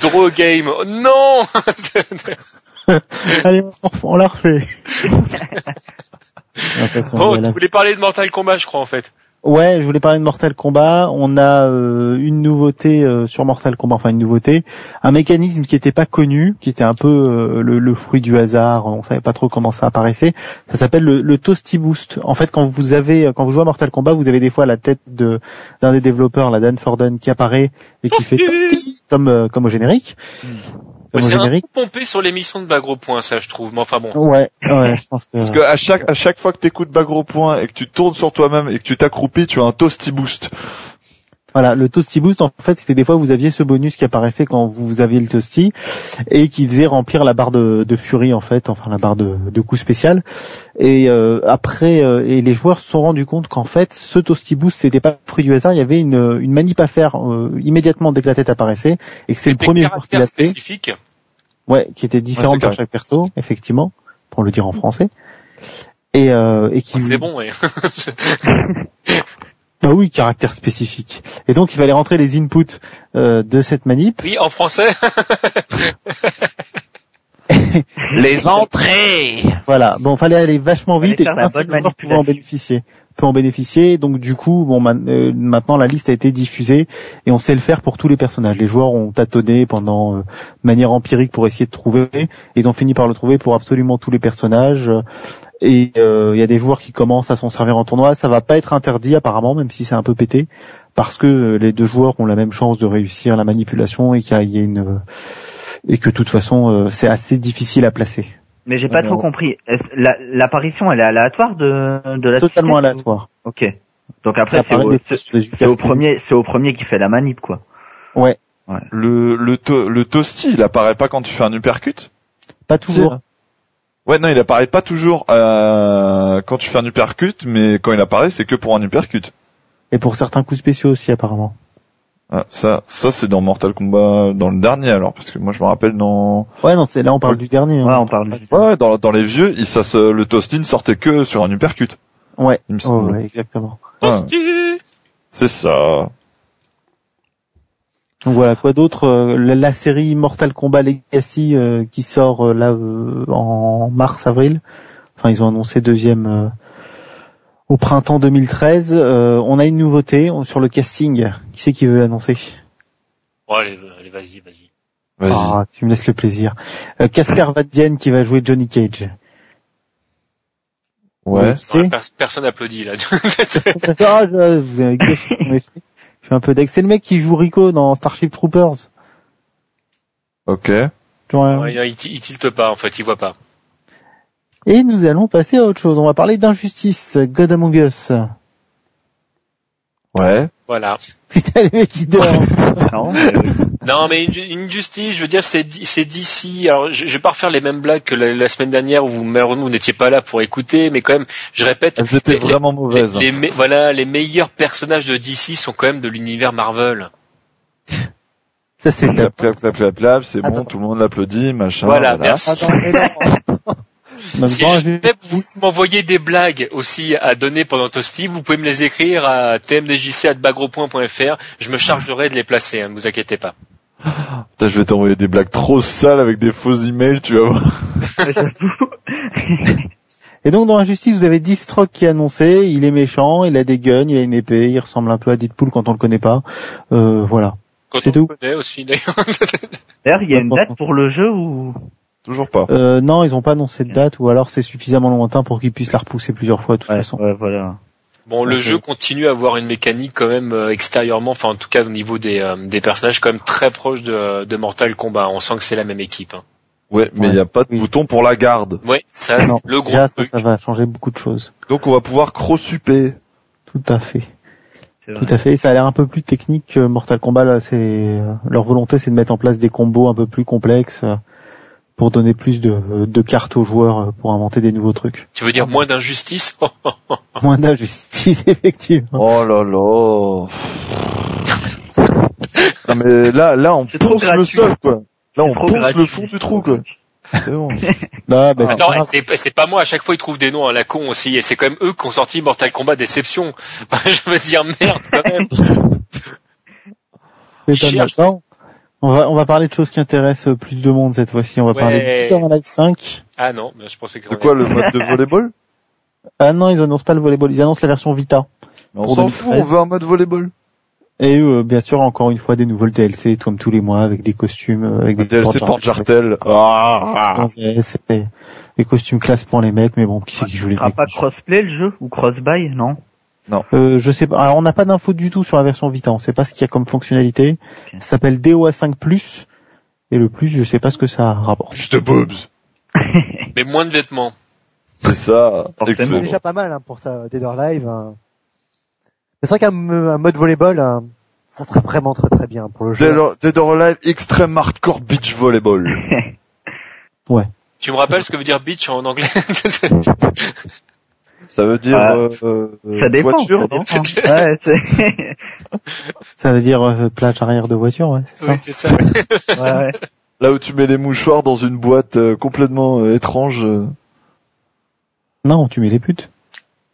Draw game. Oh, non. Allez, on, la refait. Toute façon, Oh, tu voulais parler de Mortal Kombat, je crois en fait. Ouais, je voulais parler de Mortal Kombat. On a euh, une nouveauté euh, sur Mortal Kombat, enfin une nouveauté, un mécanisme qui n'était pas connu, qui était un peu euh, le, le fruit du hasard. On savait pas trop comment ça apparaissait. Ça s'appelle le, le Toasty Boost. En fait, quand vous avez, quand vous jouez à Mortal Kombat, vous avez des fois la tête de d'un des développeurs, la Dan Forden, qui apparaît et qui fait Toasty comme euh, comme au générique. C'est un peu pompé sur l'émission de Bagro Point, ça, je trouve. Mais enfin bon. Ouais, ouais, je pense que. Parce que à chaque, à chaque fois que t'écoutes Bagro Point et que tu tournes sur toi-même et que tu t'accroupis, tu as un toasty boost. Voilà, le Toasty Boost, en fait, c'était des fois vous aviez ce bonus qui apparaissait quand vous aviez le Toasty et qui faisait remplir la barre de, de furie, en fait, enfin la barre de, de coup spécial. Et euh, après, euh, et les joueurs se sont rendus compte qu'en fait, ce Toasty Boost, c'était pas fruit du hasard, il y avait une, une manip à faire euh, immédiatement dès que la tête apparaissait et que c'est le premier joueur qui l'a fait. spécifiques. Ouais, qui était différente c'est pour chaque perso, effectivement, pour le dire en français. Et, euh, et qui C'est bon, ouais. bah oui caractère spécifique et donc il fallait rentrer les inputs euh, de cette manip Oui, en français. Les entrées! Voilà, bon, fallait aller vachement vite et un seul joueur pouvait en bénéficier. Peut en bénéficier, donc du coup, bon, man- euh, maintenant la liste a été diffusée et on sait le faire pour tous les personnages. Les joueurs ont tâtonné pendant euh, de manière empirique pour essayer de trouver. Et ils ont fini par le trouver pour absolument tous les personnages. Et euh, il y a des joueurs qui commencent à s'en servir en tournoi. Ça va pas être interdit apparemment, même si c'est un peu pété, parce que euh, les deux joueurs ont la même chance de réussir la manipulation et qu'il y a, une euh, et que de toute façon euh, c'est assez difficile à placer. Mais j'ai pas Ouais, trop compris. L'apparition, elle est aléatoire de, de la Totalement aléatoire. Ok. Donc après, c'est au, premier, c'est au premier qui fait la manip, quoi. Ouais, Le, le, to- le toasty, il apparaît pas quand tu fais un uppercut? pas toujours. Ouais, non, il apparaît pas toujours euh, quand tu fais un uppercut, mais quand il apparaît, c'est que pour un uppercut. Et pour certains coups spéciaux aussi apparemment. Ah, ça, ça c'est dans Mortal Kombat, dans le dernier alors, parce que moi je me rappelle dans, Ouais, non, c'est là on parle du dernier. Ouais, hein. on parle du... ouais, dans, dans les vieux, il, ça se, le toasty ne sortait que sur un uppercut. Ouais, Il me ouais, semble. ouais, exactement. Ouais, Toasty. c'est ça. Donc voilà, quoi d'autre euh, la, la série Mortal Kombat Legacy euh, qui sort euh, là euh, en mars-avril. Enfin, ils ont annoncé deuxième euh, au printemps 2013. Euh, on a une nouveauté sur le casting. Qui c'est qui veut l'annoncer? Bon, allez, allez, vas-y, vas-y. Vas-y. Ah, tu me laisses le plaisir. Euh, Casper Van qui va jouer Johnny Cage. ouais. Personne applaudit, là. Ah, je- vous avez gâché mon effet. Je suis un peu deck. C'est le mec qui joue Rico dans Starship Troopers. Ok. Genre, Ouais, il, il tilte pas, en fait, il voit pas. Et nous allons passer à autre chose. On va parler d'injustice. God Among Us. Ouais. Voilà. Putain, les mecs, ils dorment. Non, mais oui. Non, mais une, une justice, je veux dire, c'est di- c'est d'ici. Alors, je, je vais pas refaire les mêmes blagues que la, la semaine dernière où vous malheureusement vous n'étiez pas là pour écouter, mais quand même, je répète. Elles étaient les- vraiment mauvaises. les voilà, les meilleurs personnages de DC sont quand même de l'univers Marvel. Ça, c'est Clap, clap, clap, clap, clap, c'est bon, tout le monde l'applaudit, machin. Voilà, merci. Attends. Même Si temps, jamais vous m'envoyez des blagues aussi à donner pendant Toasty, vous pouvez me les écrire à tmdjc@bagro.fr. Je me chargerai de les placer, hein, ne vous inquiétez pas. Putain, je vais t'envoyer des blagues trop sales avec des faux emails, tu vas voir. Et donc, dans Injustice, vous avez Distrock qui est annoncé. Il est méchant, il a des guns, il a une épée, il ressemble un peu à Deadpool quand on le connaît pas. Euh, voilà. Quand on tout. le connaît aussi, d'ailleurs. D'ailleurs, il y a une date pour le jeu ou? Toujours pas. Euh, non, ils ont pas annoncé de date, ou alors c'est suffisamment lointain pour qu'ils puissent la repousser plusieurs fois, de toute ouais, façon. ouais, voilà. Bon, le jeu continue à avoir une mécanique quand même euh, extérieurement, enfin en tout cas au niveau des, euh, des personnages, quand même très proche de, de Mortal Kombat. On sent que c'est la même équipe. Hein. Ouais, mais il Ouais. n'y a pas de Oui. bouton pour la garde. Ouais, ça, Non, le gros ça, truc. ça va changer beaucoup de choses. Donc on va pouvoir cross-super. Tout à fait. Tout à fait. Ça a l'air un peu plus technique que Mortal Kombat. Là, c'est euh, leur volonté, c'est de mettre en place des combos un peu plus complexes euh, pour donner plus de, de cartes aux joueurs euh, pour inventer des nouveaux trucs. Tu veux dire moins d'injustice Moins d'injustice, effectivement. Oh là là. non mais là, là on ponce le sol quoi. Là on gratuit. le fond du trou quoi. C'est bon. Non, bah, c'est Attends, c'est pas moi. À chaque fois, ils trouvent des noms à la con aussi, et c'est quand même eux qui ont sorti Mortal Kombat Déception. Je veux dire merde quand même. C'est On va, on va parler de choses qui intéressent plus de monde cette fois-ci. On va Ouais. parler de Dead or Alive 5. Ah non, mais je pensais que. De quoi le mode de volleyball Ah non, ils annoncent pas le volleyball, ils annoncent la version Vita. Mais On s'en 2013. fout, on veut un mode volleyball. Et euh, bien sûr, encore une fois, des nouveaux DLC, comme tous les mois, avec des costumes, euh, avec des DLC porte jartel. Ah. Des, costumes classe pour les mecs, mais bon, qui c'est qui joue Ce les sera mecs pas crossplay le jeu ou cross-buy, non? Euh, Je sais pas. Alors, on n'a pas d'infos du tout sur la version Vita. On sait pas ce qu'il y a comme fonctionnalité. Ça s'appelle DOA5 Plus. Et le plus, je sais pas ce que ça rapporte. Plus de boobs. Mais moins de vêtements. C'est ça. C'est déjà pas mal hein, pour ça, Dead or Alive. hein. C'est vrai qu'un un mode volleyball, hein, ça serait vraiment très très bien pour le jeu. Dead or, Dead or Alive Extreme Hardcore Beach Volleyball. Tu me rappelles ce que veut dire bitch en anglais? Ça veut dire Ah, euh, euh, Ça dépend. voiture, ça non dépend. ouais, c'est... Ça veut dire euh, plage arrière de voiture, ouais, c'est ça. Oui, c'est ça. ouais. ouais, ouais. Là où tu mets les mouchoirs dans une boîte euh, complètement euh, étrange. euh. Non, tu mets les putes.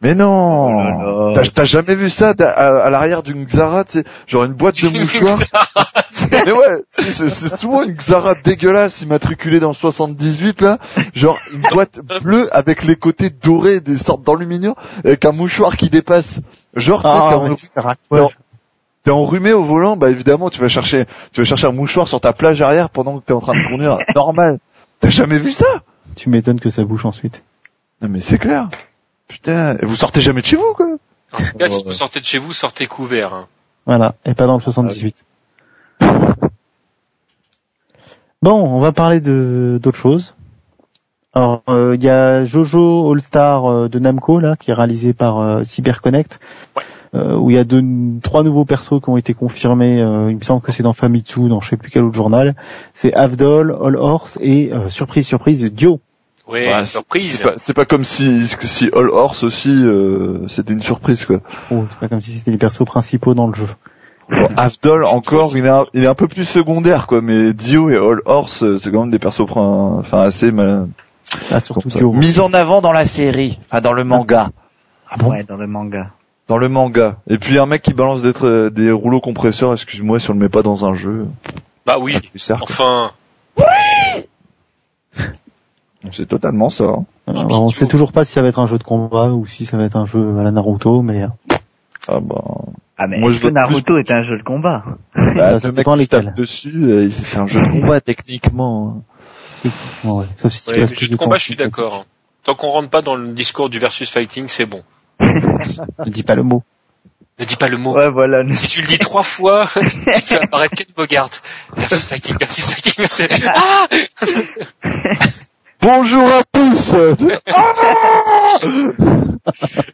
Mais non Oh. T'as jamais vu ça à, l'arrière d'une Xara, tu sais, genre une boîte de mouchoirs Mais ouais, c'est- souvent une Xara dégueulasse immatriculée dans le 78 là, genre une boîte bleue avec les côtés dorés des sortes d'aluminium avec un mouchoir qui dépasse. Genre tu sais Ah, t'es enrhumé au volant, bah évidemment tu vas chercher tu vas chercher un mouchoir sur ta plage arrière pendant que t'es en train de conduire. Normal. T'as jamais vu ça? Tu m'étonnes que ça bouge ensuite. Non mais c'est clair. Putain, et vous sortez jamais de chez vous quoi En tout cas, si vous sortez de chez vous, sortez couvert. hein. Voilà, et pas dans le 78. Bon, on va parler de d'autres choses. Alors, euh, il y a Jojo All Star euh, de Namco là, qui est réalisé par euh, CyberConnect, euh, où il y a deux, trois nouveaux persos qui ont été confirmés. euh, il me semble que c'est dans Famitsu, dans je sais plus quel autre journal. C'est Avdol, All Horse et euh, surprise surprise Dio. Ouais, Ouais, surprise. C'est pas, comme si si All Horse aussi euh, c'était une surprise quoi. Oh, c'est pas comme si c'était les persos principaux dans le jeu. Bon, Avdol encore il est, un, il est un peu plus secondaire quoi, mais Dio et All Horse euh, c'est quand même des persos enfin assez mal... Ah, surtout. Dio. mis en avant dans la série, enfin dans le manga, Ah bon? Ouais, dans le manga. dans le manga. Et puis un mec qui balance des, des rouleaux compresseurs, excuse-moi si on le met pas dans un jeu. Bah oui. C'est ça, quoi. C'est totalement ça. hein. Alors, on sait toujours pas si ça va être un jeu de combat ou si ça va être un jeu à la Naruto, mais euh, Ah bah, Ah mais Moi, je Naruto est un jeu de combat? Bah ça dépend lesquels. dessus, euh, c'est un jeu de combat techniquement. ouais, sauf si tu ouais, plus jeux de combat, je suis d'accord. hein. Tant qu'on rentre pas dans le discours du versus fighting, c'est bon. Ne dis pas le mot. Ne dis pas le mot. Ouais, voilà. Si tu le dis trois fois, tu fais apparaître Ken Bogart. Versus fighting, versus fighting. Ah Bonjour à tous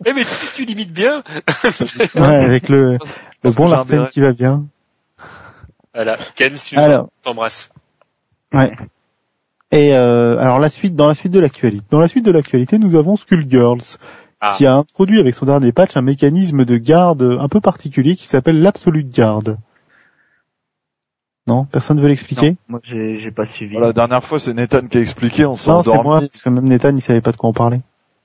Eh mais tu, sais, tu limites bien. Ouais, avec le, bon Larsen qui va bien. Voilà, Ken, si t'embrasse. ouais. Et euh, alors la suite, dans la suite de l'actualité, dans la suite de l'actualité, nous avons Skullgirls Ah. qui a introduit avec son dernier patch un mécanisme de garde un peu particulier qui s'appelle l'absolute garde. Non, personne veut l'expliquer. Moi j'ai j'ai pas suivi. La dernière fois c'est Nathan qui a expliqué, on s'est Non, c'est endormi. moi parce que même Nathan il savait pas de quoi on parlait.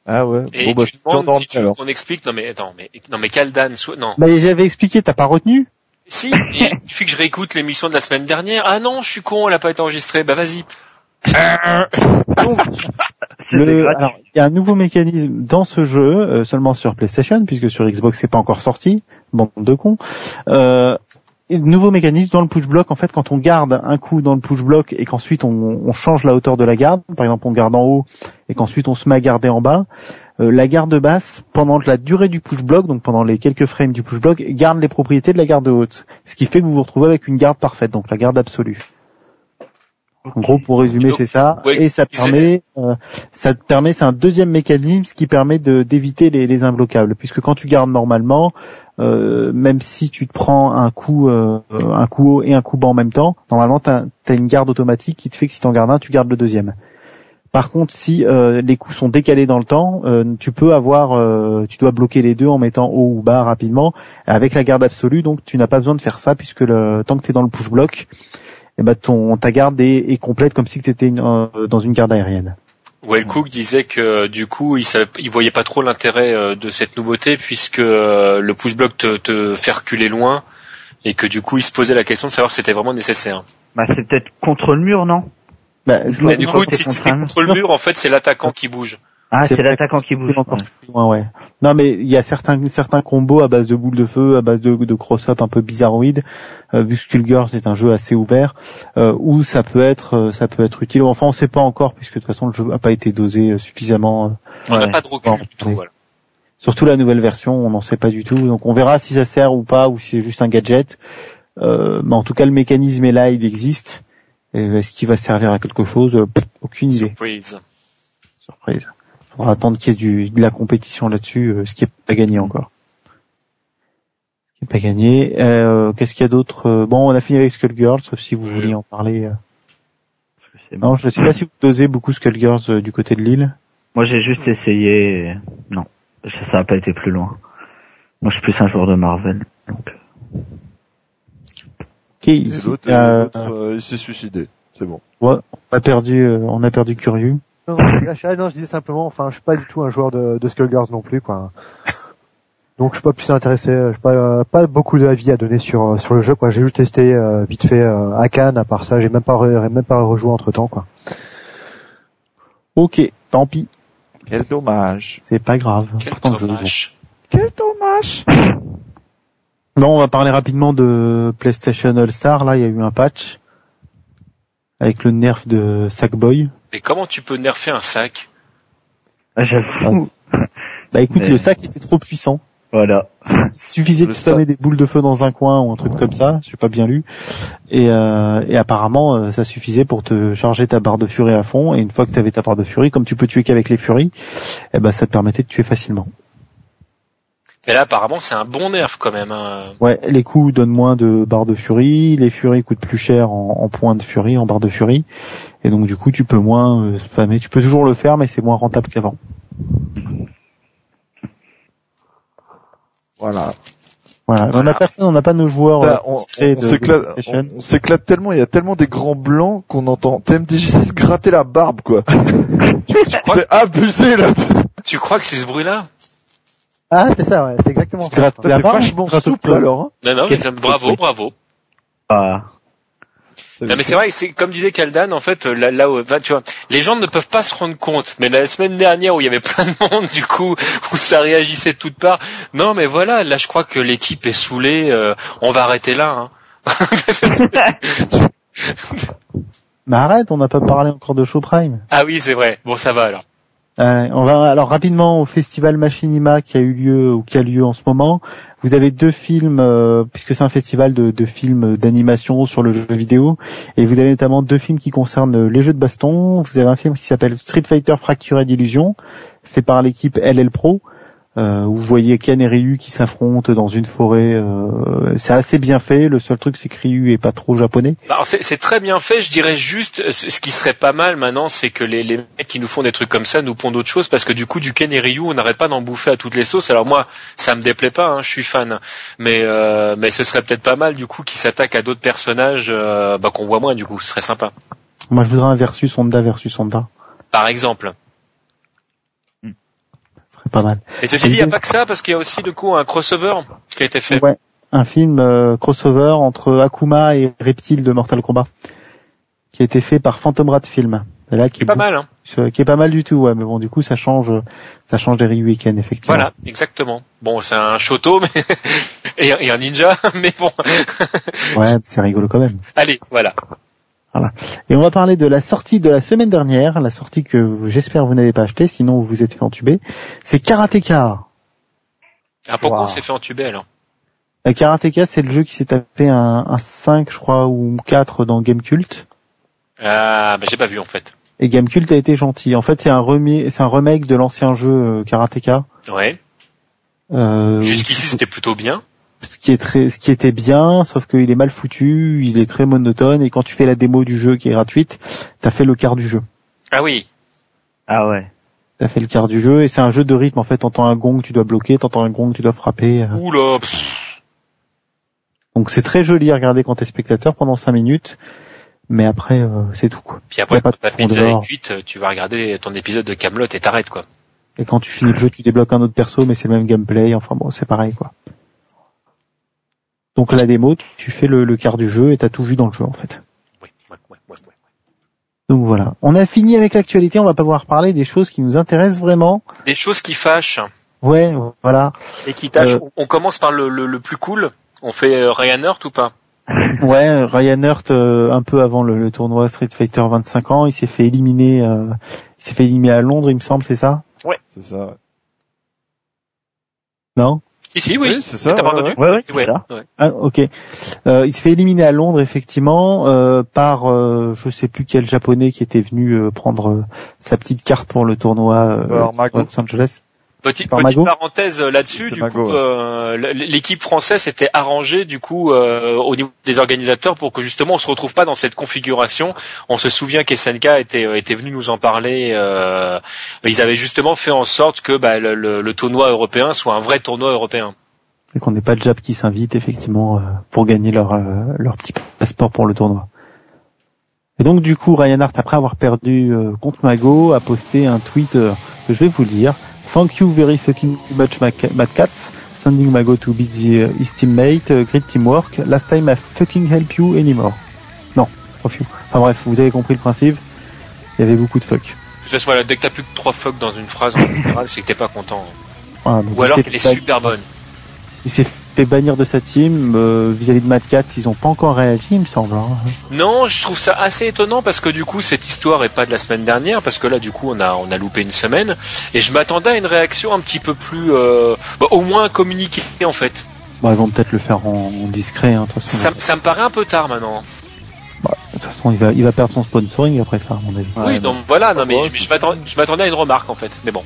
Ah ouais. Et bon bah tu je suis demandes endormi si tu veux alors. qu'on explique. Non mais attends, mais non mais Kaldan, soit non. Bah j'avais expliqué, t'as pas retenu Si, il suffit que je réécoute l'émission de la semaine dernière. Ah non, je suis con, elle a pas été enregistrée. Bah vas-y. C'était Le- gratuit. alors, il y a un nouveau mécanisme dans ce jeu, euh, seulement sur PlayStation, puisque sur Xbox c'est pas encore sorti, bande de cons. Euh, nouveau mécanisme dans le push block. En fait, quand on garde un coup dans le push block et qu'ensuite on, on change la hauteur de la garde, par exemple on garde en haut et qu'ensuite on se met à garder en bas, euh, la garde basse, pendant la durée du push block, donc pendant les quelques frames du push block, garde les propriétés de la garde haute. Ce qui fait que vous vous retrouvez avec une garde parfaite, donc la garde absolue. En gros, pour résumer, c'est ça. ouais, et ça permet, euh, ça permet, c'est un deuxième mécanisme qui permet d'éviter les, les imbloquables, puisque quand tu gardes normalement, euh, même si tu te prends un coup, euh, un coup haut et un coup bas en même temps, normalement, tu as, une garde automatique qui te fait que si t'en gardes un, tu gardes le deuxième. Par contre, si euh, les coups sont décalés dans le temps, tu peux avoir, tu dois bloquer les deux en mettant haut ou bas rapidement avec la garde absolue. Donc, tu n'as pas besoin de faire ça puisque le tant que tu es dans le push block, eh ben ton ta garde est, est complète comme si tu étais dans une garde aérienne. Wellcook disait que du coup il, savait, il voyait pas trop l'intérêt euh, de cette nouveauté puisque euh, le push block te, te fait reculer loin et que du coup il se posait la question de savoir si c'était vraiment nécessaire. Bah c'est peut-être contre le mur, non? Bah, Mais du coup, c'est si c'était contre le mur, en fait, c'est l'attaquant qui bouge. Ah, C'est l'attaquant qui bouge. encore ouais. plus loin, ouais. Non, mais il y a certains certains combos à base de boules de feu, à base de, de cross-up un peu bizarroïdes. Euh, vu que Skullgirls c'est un jeu assez ouvert, euh, où ça peut être euh, ça peut être utile. Enfin, on sait pas encore puisque de toute façon le jeu a pas été dosé euh, suffisamment. euh, On n'a Ouais. pas de recul Bon, du tout. Voilà. Surtout la nouvelle version, on n'en sait pas du tout. Donc on verra si ça sert ou pas, ou si c'est juste un gadget. Euh, mais en tout cas, le mécanisme est là, il existe. Et Est-ce qu'il va servir à quelque chose? Pff, Aucune idée. Surprise. Surprise. Faudra attendre qu'il y ait du, de la compétition là-dessus, euh, ce qui est pas gagné encore. Ce qui est pas gagné. Euh, Qu'est-ce qu'il y a d'autre Euh, Bon, on a fini avec Skullgirls, sauf si vous Oui. vouliez en parler. bon. Non, je sais pas si vous dosez beaucoup Skullgirls euh, du côté de l'île. Moi, j'ai juste essayé. et Non, ça ça a pas été plus loin. Moi, je suis plus un joueur de Marvel. Donc, Ok, Et l'autre, euh, euh, il s'est suicidé. C'est bon. ouais, on a perdu, euh, on a perdu Curieux. Non, non, je- disais simplement, enfin, je suis pas du tout un joueur de, de Skullgirls non plus, quoi. Donc, je suis pas plus intéressé, je suis pas, euh, pas beaucoup d'avis à donner sur sur le jeu, quoi. J'ai juste testé euh, vite fait euh, à Cannes. À part ça, j'ai même pas re- même pas rejoué entre temps, quoi. Ok, tant pis, Quel dommage. c'est pas grave. Quel Pourtant, le jeu est bon. dommage. Quel dommage. Non, on va parler rapidement de PlayStation All Star. Là, il y a eu un patch avec le nerf de Sackboy. Mais comment tu peux nerfer un sac ah, j'avoue. Bah écoute, Mais- le sac était trop puissant. Voilà. Il suffisait de spammer des boules de feu dans un coin ou un truc comme ça, j'ai pas bien lu. Et, euh, et apparemment, euh, ça suffisait pour te charger ta barre de furie à fond. Et une fois que tu avais ta barre de furie, comme tu peux tuer qu'avec les furies, eh ben ça te permettait de tuer facilement. Mais là, apparemment, c'est un bon nerf quand même. hein. Ouais, les coups donnent moins de barres de furie, les furies coûtent plus cher en, en points de furie, en barres de furie. Et donc du coup, tu peux moins euh, spammer. Tu peux toujours le faire, mais c'est moins rentable qu'avant. Voilà. Voilà. On a personne, on n'a pas nos joueurs. Bah, euh, on, s'éclate, tellement, il y a tellement des grands blancs qu'on entend TMDJC se gratter la barbe, quoi. C'est abusé, là. Tu crois que c'est ce bruit-là? Ah, c'est ça, ouais, c'est exactement ça. Gratte la vachement souple, le- alors, hein. Non, non, mais bravo, bravo. Ah. Non, mais c'est vrai, c'est comme disait Kaldan, en fait, là, là où, tu vois, les gens ne peuvent pas se rendre compte. Mais la semaine dernière où il y avait plein de monde, du coup, où ça réagissait de toutes parts. Non, mais voilà, là, je crois que l'équipe est saoulée. euh, on va arrêter là. Hein. Mais arrête, on n'a pas parlé encore de Show Prime. ah oui, c'est vrai. Bon, ça va alors. Euh, on va alors rapidement au festival Machinima qui a eu lieu ou qui a lieu en ce moment. Vous avez deux films euh, puisque c'est un festival de, de films d'animation sur le jeu vidéo et vous avez notamment deux films qui concernent les jeux de baston. Vous avez un film qui s'appelle Street Fighter Fractured Illusion fait par l'équipe LL Pro vous voyez Ken et Ryu qui s'affrontent dans une forêt. euh, c'est assez bien fait. Le seul truc c'est que Ryu est pas trop japonais. Bah, Alors c'est très bien fait, je dirais juste, euh, ce qui serait pas mal maintenant, c'est que les, les mecs qui nous font des trucs comme ça nous pondent d'autres choses, parce que du coup du Ken et Ryu, on n'arrête pas d'en bouffer à toutes les sauces. Alors moi, ça me déplaît pas, hein, je suis fan, mais euh, mais ce serait peut-être pas mal du coup qui s'attaquent à d'autres personnages euh, bah, qu'on voit moins du coup, ce serait sympa. Moi je voudrais un versus Honda versus Honda. Par exemple. Pas mal. Et ceci dit, il n'y a pas que ça, parce qu'il y a aussi du coup un crossover qui a été fait. Ouais, un film euh, crossover entre Akuma et Reptile de Mortal Kombat, qui a été fait par Phantom Rat Film. Et là, qui C'est pas mal, hein. beaucoup- qui est pas mal du tout, ouais. Mais bon, du coup, ça change, ça change des Ken, effectivement. Voilà, exactement. Bon, c'est un Shoto mais et, et un ninja, mais bon. Ouais, c'est rigolo quand même. Allez, voilà. Et on va parler de la sortie de la semaine dernière, la sortie que j'espère vous n'avez pas acheté, sinon vous vous êtes fait entuber. C'est Karateka. Ah, pourquoi Wow. on s'est fait entuber alors? Euh, Karateka, c'est le jeu qui s'est tapé un, un 5, je crois, ou 4 dans Gamecult. Ah, bah j'ai pas vu en fait. Et Gamecult a été gentil. En fait, c'est un, remi- c'est un remake de l'ancien jeu euh, Karateka. Ouais. Euh, Jusqu'ici c'était plutôt bien. Ce qui est très, ce qui était bien, sauf qu'il est mal foutu, il est très monotone, et quand tu fais la démo du jeu qui est gratuite, t'as fait le quart du jeu. Ah oui. Ah ouais. T'as fait le quart du jeu, et c'est un jeu de rythme, en fait, t'entends un gong, tu dois bloquer, t'entends un gong, tu dois frapper. euh. Oula. pff. Donc c'est très joli à regarder quand t'es spectateur pendant 5 minutes, mais après, euh, c'est tout, quoi. Puis après quand ta pizza profondeur. est cuite, tu vas regarder ton épisode de Camelot et t'arrêtes quoi. Et quand tu finis le jeu, tu débloques un autre perso, mais c'est le même gameplay, enfin bon, c'est pareil, quoi. Donc la démo, tu fais le, le quart du jeu, et t'as tout vu dans le jeu, en fait. Oui, ouais, ouais, ouais, ouais. Donc voilà. On a fini avec l'actualité, on va pas pouvoir parler des choses qui nous intéressent vraiment. Des choses qui fâchent Ouais, voilà. et qui tâchent. Euh. On- commence par le, le, le plus cool. On fait euh, Ryan Hurt ou pas? Ouais, Ryan Hurt, euh, un peu avant le, le tournoi Street Fighter 25 ans, il s'est fait éliminer, euh, il s'est fait éliminer à Londres, il me semble, c'est ça? C'est ça. ouais. Non? Si, si, oui. Oui, c'est ça, ouais, entendu Ouais, ouais, ça. ouais. ah, Ok. Euh, il s'est fait éliminer à Londres, effectivement, euh, par euh, je sais plus quel japonais qui était venu euh, prendre euh, sa petite carte pour le tournoi euh, Par Mago. Los Angeles. Petite, petite parenthèse là-dessus, du Mago, coup, ouais. euh, l'équipe française s'était arrangée du coup euh, au niveau des organisateurs pour que justement on se retrouve pas dans cette configuration. On se souvient qu'SNK était euh, était venu nous en parler. euh, ils avaient justement fait en sorte que bah, le, le- le tournoi européen soit un vrai tournoi européen. Et qu'on n'ait pas de Jap qui s'invite, effectivement, euh, pour gagner leur, euh, leur petit passeport pour le tournoi. Et donc, du coup, Ryan Hart, après avoir perdu euh, contre Mago, a posté un tweet que je vais vous lire. Thank you very fucking much, Mad Cats. Sending Mago to beat the, uh, his teammate. Uh, great teamwork. Last time I fucking help you anymore. Non, fuck you. Enfin bref, vous avez compris le principe. Il y avait beaucoup de fuck. De toute façon, voilà, dès que t'as plus que trois fuck dans une phrase, en général, c'est que t'es pas content. Donc Ou alors qu'elle est super bonne. Il s'est fait bannir de sa team. euh, vis-à-vis de Mad Cats, ils ont pas encore réagi, il me semble. hein. Non, je trouve ça assez étonnant parce que du coup cette histoire est pas de la semaine dernière parce que là du coup on a on a loupé une semaine et je m'attendais à une réaction un petit peu plus euh, bah, au moins communiquée en fait. Bon, ils vont peut-être le faire en, en discret. Hein, de toute façon, Ça, ça me paraît un peu tard maintenant. de toute façon, il va, il va perdre son sponsoring après ça, à mon avis. oui, donc voilà, non mais je, je m'attendais je m'attendais à une remarque en fait. Mais bon,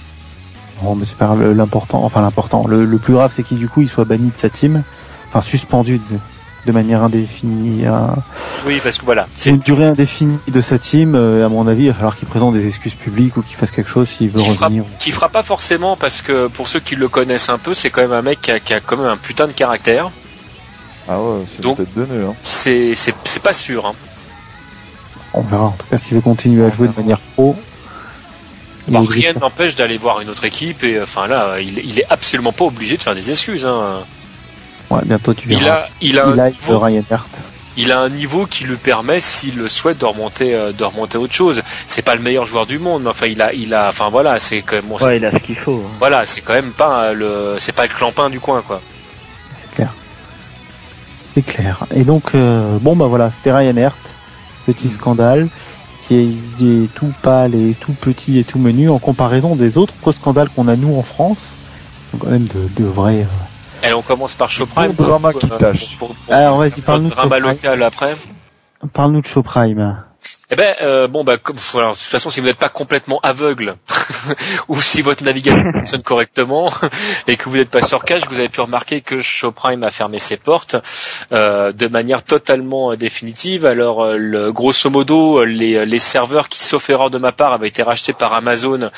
Bon, mais c'est pas grave, l'important. Enfin, l'important. Le, le plus grave, c'est qu'il du coup, il soit banni de sa team, enfin suspendu de, de manière indéfinie, à oui parce que voilà, c'est une durée indéfinie de sa team. euh, à mon avis, il va falloir qu'il présente des excuses publiques ou qu'il fasse quelque chose s'il veut Qu'il fera- revenir. qui fera pas forcément parce que pour ceux qui le connaissent un peu, c'est quand même un mec qui a, qui a quand même un putain de caractère. Ah ouais, c'est Donc- peut-être de nœud. Hein. C'est c'est c'est pas sûr. Hein. On verra. En tout cas, s'il veut continuer à jouer de manière pro. Rien n'empêche d'aller voir une autre équipe et enfin là, il, il est absolument pas obligé de faire des excuses. Hein. Ouais, bientôt tu Il verras. a, il a, Il un niveau, Ryan Hart. il a un niveau qui lui permet, s'il le souhaite, de remonter, euh, de remonter à autre chose. C'est pas le meilleur joueur du monde, mais enfin, il a, il a, enfin voilà, c'est quand même, bon, Ouais, il a ce qu'il faut. hein. voilà, c'est quand même pas le, c'est pas le clampin du coin, quoi. C'est clair. C'est clair. Et donc, euh, bon bah voilà, c'était Ryan Hart, petit Mm. scandale, qui est, tout pâle et tout petit et tout menu en comparaison des autres scandales qu'on a nous en France, qui sont quand même de, de vrais. euh, Et on commence par. Bon drama qui tâche. Pour, pour, Alors vas-y, parle-nous de local après. Parle-nous de Show Prime. Eh ben, euh, bon, bah, comme, alors, de toute façon, si vous n'êtes pas complètement aveugle, ou si votre navigateur fonctionne correctement, et que vous n'êtes pas sur cache, vous avez pu remarquer que Showprime a fermé ses portes euh, de manière totalement euh, définitive. Alors, euh, le, grosso modo, les, les serveurs qui, sauf erreur de ma part, avaient été rachetés par Amazon,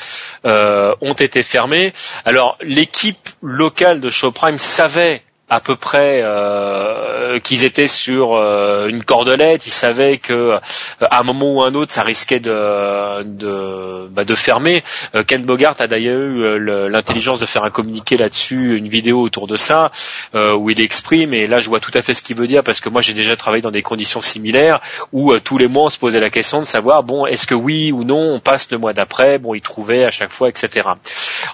euh, ont été fermés. Alors, l'équipe locale de Showprime savait à peu près euh, qu'ils étaient sur euh, une cordelette, ils savaient que euh, à un moment ou un autre ça risquait de de, bah, fermer. Ken Bogart a d'ailleurs eu l'intelligence de faire un communiqué là-dessus, une vidéo autour de ça où il exprime et là je vois tout à fait ce qu'il veut dire parce que moi j'ai déjà travaillé dans des conditions similaires où tous les mois on se posait la question de savoir bon est-ce que oui ou non on passe le mois d'après, bon il trouvait à chaque fois etc.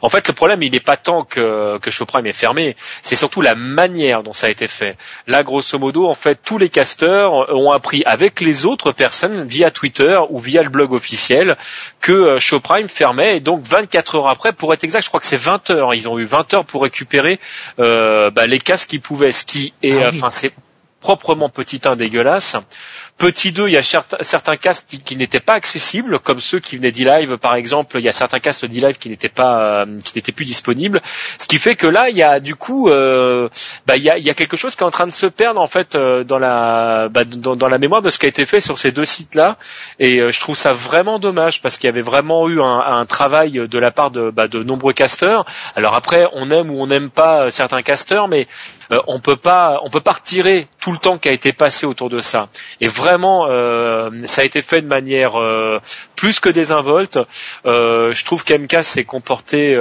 En fait le problème il n'est pas tant que que Showprime est fermé, c'est surtout la manière manière dont ça a été fait. Là, grosso modo, en fait, tous les casteurs ont appris avec les autres personnes via Twitter ou via le blog officiel que euh, Showprime fermait et donc 24 heures après, pour être exact, je crois que c'est 20 heures. Ils ont eu 20 heures pour récupérer euh, bah, les casques qu'ils pouvaient. Ce qui est, Ah oui. enfin, c'est proprement petit 1 dégueulasse. Petit 2, il y a certains casques qui, n'étaient pas accessibles, comme ceux qui venaient d'e-live par exemple. Il y a certains casques d'e-live qui n'étaient pas, euh, qui n'étaient plus disponibles. Ce qui fait que là, il y a du coup, euh, bah, il y a, quelque chose qui est en train de se perdre en fait euh, dans la, bah, dans, la mémoire de ce qui a été fait sur ces deux sites-là. Et je trouve ça vraiment dommage parce qu'il y avait vraiment eu un, travail de la part de, bah, de nombreux casteurs. Alors après, on aime ou on n'aime pas certains casteurs, mais on peut pas, on peut pas retirer tout le temps qui a été passé autour de ça. Et vraiment, euh, ça a été fait de manière euh, plus que désinvolte. Euh, je trouve qu'MK s'est comporté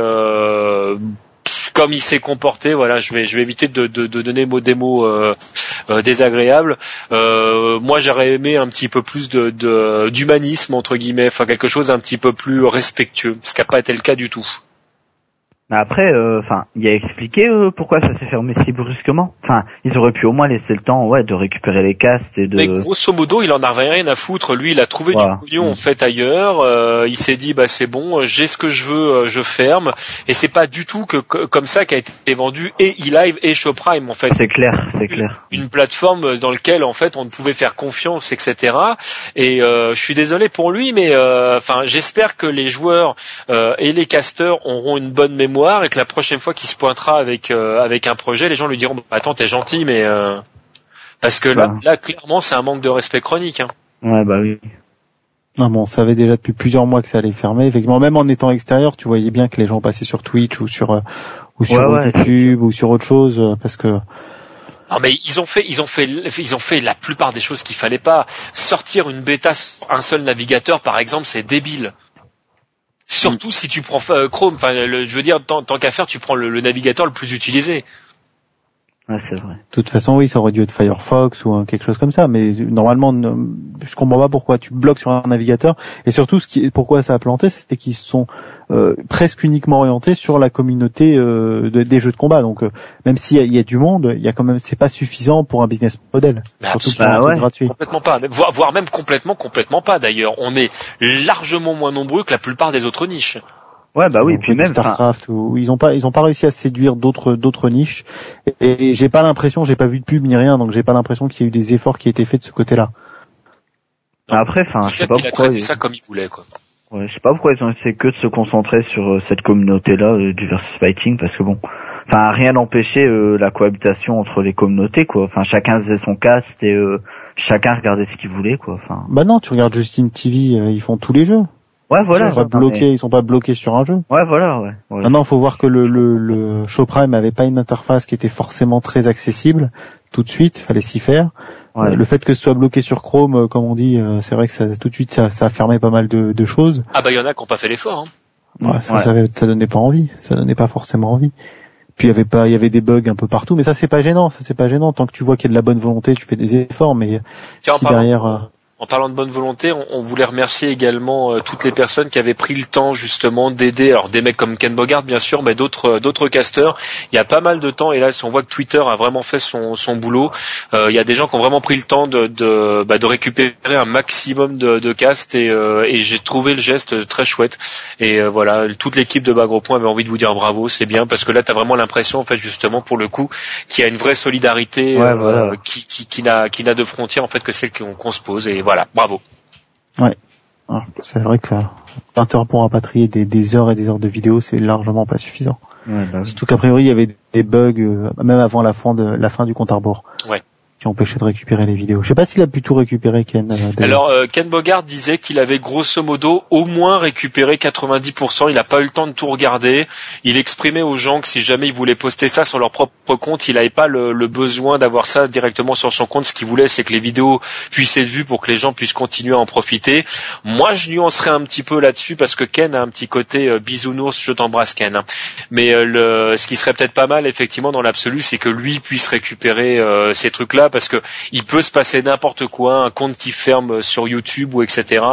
comme il s'est comporté. Voilà, je vais, éviter de, donner des mots désagréables. Moi, j'aurais aimé un petit peu plus d'humanisme entre guillemets, enfin quelque chose un petit peu plus respectueux, ce qui n'a pas été le cas du tout. Mais après, euh, enfin, il a expliqué euh, pourquoi ça s'est fermé si brusquement. Enfin, ils auraient pu au moins laisser le temps, ouais, de récupérer les castes et de. Mais grosso modo, il en avait rien à foutre. Lui, il a trouvé Voilà. du pognon Mm. en fait ailleurs. Euh, il s'est dit, bah c'est bon, j'ai ce que je veux, euh, je ferme. Et c'est pas du tout que que- comme ça qu'a été vendu et eLive et Showprime en fait. C'est clair, c'est clair. Une plateforme dans laquelle en fait on ne pouvait faire confiance, etc. Et euh, je suis désolé pour lui, mais euh, enfin j'espère que les joueurs euh, et les casteurs auront une bonne mémoire et que la prochaine fois qu'il se pointera avec euh, avec un projet, les gens lui diront, bah, attends, t'es gentil, mais euh, parce que là, Bah. là clairement c'est un manque de respect chronique. Hein. Ouais, bah oui. Non, bon, on savait déjà depuis plusieurs mois que ça allait fermer. Effectivement, même en étant extérieur, tu voyais bien que les gens passaient sur Twitch ou sur euh, ou sur Ouais, ouais, YouTube ou sur autre chose euh, parce que Non mais ils ont fait, ils ont fait, ils ont fait la plupart des choses qu'il fallait pas. Sortir une bêta sur un seul navigateur, par exemple, c'est débile. Surtout si tu prends euh, Chrome, enfin, je veux dire, tant, tant qu'à faire, tu prends le, le navigateur le plus utilisé. Ouais, c'est vrai. de toute façon, oui, ça aurait dû être Firefox ou quelque chose comme ça. Mais normalement, ne- je comprends pas pourquoi tu bloques sur un navigateur. Et surtout, ce qui, pourquoi ça a planté, c'est qu'ils sont euh, presque uniquement orientés sur la communauté euh, de- des jeux de combat. Donc, euh, même s'il y, a- il y a du monde, il y a quand même, c'est pas suffisant pour un business model. Mais Surtout pour Bah ouais. gratuit. Complètement pas, voire même complètement, complètement pas. D'ailleurs, on est largement moins nombreux que la plupart des autres niches. Ouais, bah oui, Donc, puis même, Starcraft où ils ont pas ils ont pas réussi à séduire d'autres d'autres niches et, et j'ai pas l'impression j'ai pas vu de pub ni rien donc j'ai pas l'impression qu'il y a eu des efforts qui aient été faits de ce côté-là. après, enfin, je sais pas il a pourquoi. traité ils- ça comme il voulait, quoi. Ouais, je sais pas pourquoi ils ont essayé que de se concentrer sur euh, cette communauté-là euh, du versus fighting, parce que bon, enfin, rien n'empêchait euh, la cohabitation entre les communautés, quoi. Enfin, chacun faisait son cast et euh, chacun regardait ce qu'il voulait, quoi. Enfin, Bah non, tu regardes Justin TV, euh, ils font tous les jeux. Ouais, voilà. ils sont pas non, bloqués, ils sont pas bloqués sur un jeu. Ouais, voilà, ouais. ouais. Maintenant, faut voir que le le, le Showprime avait pas une interface qui était forcément très accessible tout de suite, fallait s'y faire. Ouais. Euh, le fait que ce soit bloqué sur Chrome, euh, comme on dit, euh, c'est vrai que ça tout de suite ça, ça a fermé pas mal de, de choses. Ah bah il y en a qui ont pas fait l'effort. Hein. Ouais, ça, Ouais. ça, avait- ça donnait pas envie, ça donnait pas forcément envie. Puis il y avait pas, il y avait des bugs un peu partout, mais ça c'est pas gênant, ça c'est pas gênant tant que tu vois qu'il y a de la bonne volonté, tu fais des efforts, mais Tiens, si derrière, euh, En parlant de bonne volonté, on, on voulait remercier également euh, toutes les personnes qui avaient pris le temps justement d'aider. Alors des mecs comme Ken Bogart bien sûr, mais d'autres euh, d'autres casteurs. Il y a pas mal de temps et là, si on voit que Twitter a vraiment fait son, son boulot, euh, il y a des gens qui ont vraiment pris le temps de de, bah, de récupérer un maximum de, de castes et, euh, et j'ai trouvé le geste très chouette. Et euh, voilà, toute l'équipe de Bas Gros Point avait envie de vous dire bravo, c'est bien parce que là, tu as vraiment l'impression en fait justement pour le coup qu'il y a une vraie solidarité Ouais, voilà. qui qui, qui n'a qui n'a de frontières en fait que celle qu'on se pose. Et voilà, bravo. ah, c'est vrai que 20 heures pour rapatrier des, des heures et des heures de vidéos, c'est largement pas suffisant. Ouais, bah oui. Surtout qu'a priori, il y avait des bugs euh, même avant la fin de la fin du compte à rebours. Ouais. Qui empêchaient de récupérer les vidéos. Je sais pas s'il a pu tout récupérer, Ken. euh. Alors euh, Ken Bogart disait qu'il avait grosso modo au moins récupéré 90%. Il n'a pas eu le temps de tout regarder. Il exprimait aux gens que si jamais ils voulaient poster ça sur leur propre compte, il n'avait pas le, le besoin d'avoir ça directement sur son compte. Ce qu'il voulait, c'est que les vidéos puissent être vues pour que les gens puissent continuer à en profiter. Moi, je nuancerais un petit peu là-dessus parce que Ken a un petit côté euh, bisounours. Je t'embrasse, Ken. Mais euh, le, ce qui serait peut-être pas mal, effectivement, dans l'absolu, c'est que lui puisse récupérer euh, ces trucs-là parce que il peut se passer n'importe quoi, un compte qui ferme sur YouTube ou etc.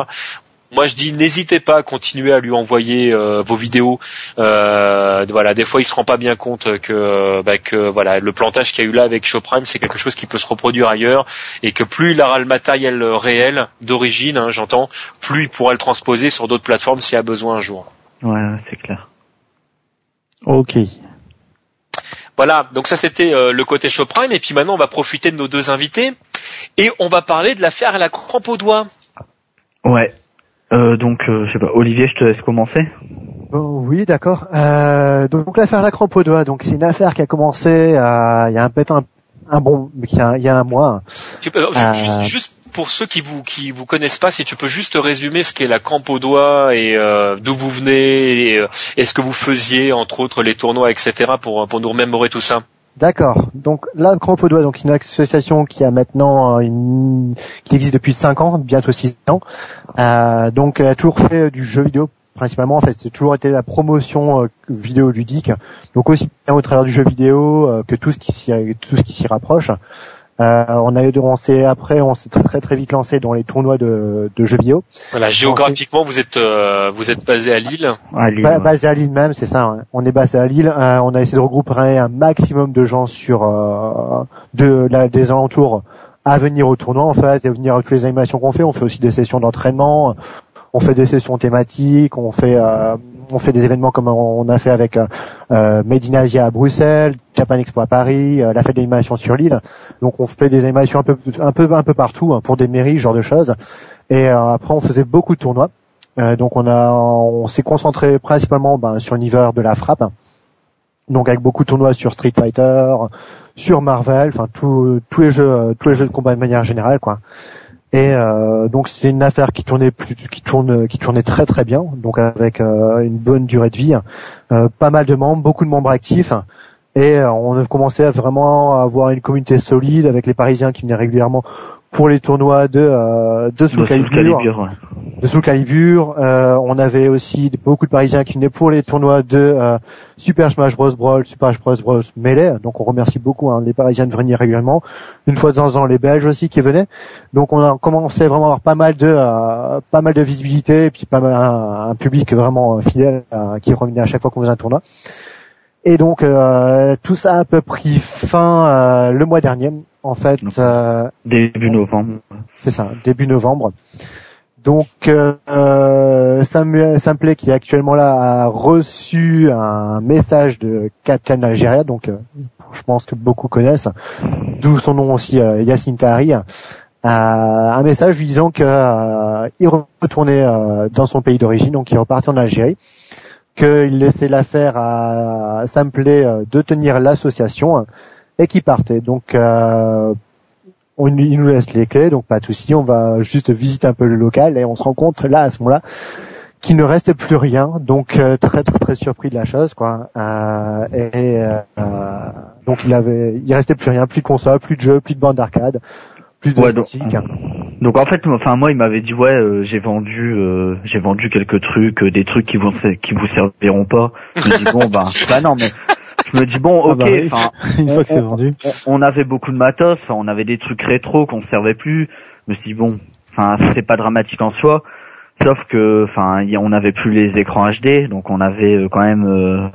moi je dis n'hésitez pas à continuer à lui envoyer euh, vos vidéos. Euh, voilà, des fois il se rend pas bien compte que, bah, que voilà le plantage qu'il y a eu là avec Showprime, c'est quelque chose qui peut se reproduire ailleurs et que plus il aura le matériel réel d'origine, hein, j'entends, plus il pourra le transposer sur d'autres plateformes s'il y a besoin un jour. Ouais, c'est clair. Ok. Voilà, donc ça c'était euh, le côté Showprime et puis maintenant on va profiter de nos deux invités et on va parler de l'affaire à la crampe au doigt. Ouais. Euh, donc, euh, je sais pas, Olivier, je te laisse commencer. Bon, oui, d'accord. Euh, donc l'affaire La Crampe au doigt, donc c'est une affaire qui a commencé euh, il y a un peu un, un bon, il y a, il y a un mois. Tu peux, Euh, juste, juste pour ceux qui vous qui vous connaissent pas, si tu peux juste résumer ce qu'est la crampe au doigt et euh, d'où vous venez et, euh, et ce que vous faisiez entre autres les tournois, etc. pour pour nous remémorer tout ça. D'accord. Donc La Crampe au doigt, donc c'est une association qui a maintenant euh, une, qui existe depuis 5 ans, bientôt 6 ans. Euh, donc elle a toujours fait euh, du jeu vidéo principalement en fait c'est toujours été la promotion euh, vidéo ludique donc aussi bien au travers du jeu vidéo euh, que tout ce qui s'y tout ce qui s'y rapproche Euh, on a on s'est après on s'est très très très vite lancé dans les tournois de, de jeux vidéo Voilà, géographiquement vous êtes euh, vous êtes basé à Lille. À Lille, Ba- ouais. basé à Lille même, c'est ça. ouais. On est basé à Lille. Euh, on a essayé de regrouper un maximum de gens sur euh, de la, des alentours à venir au tournoi en fait, et à venir à toutes les animations qu'on fait. On fait aussi des sessions d'entraînement. On fait des sessions thématiques. On fait euh, on fait des événements comme on a fait avec euh, euh, Made in Asia à Bruxelles, Japan Expo à Paris, euh, la fête d'animation sur l'île. Donc on fait des animations un peu un peu un peu partout hein, pour des mairies, ce genre de choses. Et euh, après on faisait beaucoup de tournois. Donc on a, on s'est concentré principalement ben, sur l'univers de la frappe. Donc avec beaucoup de tournois sur Street Fighter, sur Marvel, enfin tous les jeux, tous les jeux de combat de manière générale, quoi. Et euh, donc c'est une affaire qui tournait plus, qui tournait très très bien, donc avec euh, une bonne durée de vie, euh, pas mal de membres, beaucoup de membres actifs. Et on a commencé à vraiment avoir une communauté solide avec les Parisiens qui venaient régulièrement pour les tournois de euh, de Soul Calibur de Soul Calibur. Euh, on avait aussi beaucoup de Parisiens qui venaient pour les tournois de euh, Super Smash Bros. Brawl, Super Smash Bros. Bros. Melee. Donc on remercie beaucoup hein, les Parisiens de venir régulièrement. Une fois de temps en temps les Belges aussi qui venaient. Donc on a commencé vraiment à avoir pas mal de euh, pas mal de visibilité et puis pas mal un, un public vraiment euh, fidèle euh, qui revenait à chaque fois qu'on faisait un tournoi. Et donc euh, tout ça a un peu pris fin euh, le mois dernier. En fait, euh, Début novembre. c'est ça, début novembre. Donc euh, Samuel Simpley qui est actuellement là a reçu un message de Captain Algéria, donc euh, je pense que beaucoup connaissent, d'où son nom aussi euh, Yassine Tahari, euh, un message lui disant que il retournait dans son pays d'origine, donc il repartait en Algérie, qu'il laissait l'affaire à Simpley euh, de tenir l'association et qu'il partait. Donc euh, on, il nous laisse les clés, donc pas de souci, on va juste visiter un peu le local et on se rend compte là à ce moment-là qu'il ne reste plus rien, donc euh, très très très surpris de la chose quoi. Euh, et euh, donc il avait, il restait plus rien, plus de console, plus de jeux, plus de bande d'arcade, plus de Ouais, donc- stick. Donc en fait, enfin moi, il m'avait dit ouais, euh, j'ai vendu, euh, j'ai vendu quelques trucs, euh, des trucs qui vont qui vous serviront pas. Je dis bon bah, bah non mais je me dis bon Ah ok, bah oui. Une fois que c'est on- vendu. on, on avait beaucoup de matos, on avait des trucs rétro qu'on ne servait plus. Je me suis dit bon, enfin c'est pas dramatique en soi, sauf que enfin on avait plus les écrans HD, donc on avait euh, quand même, euh,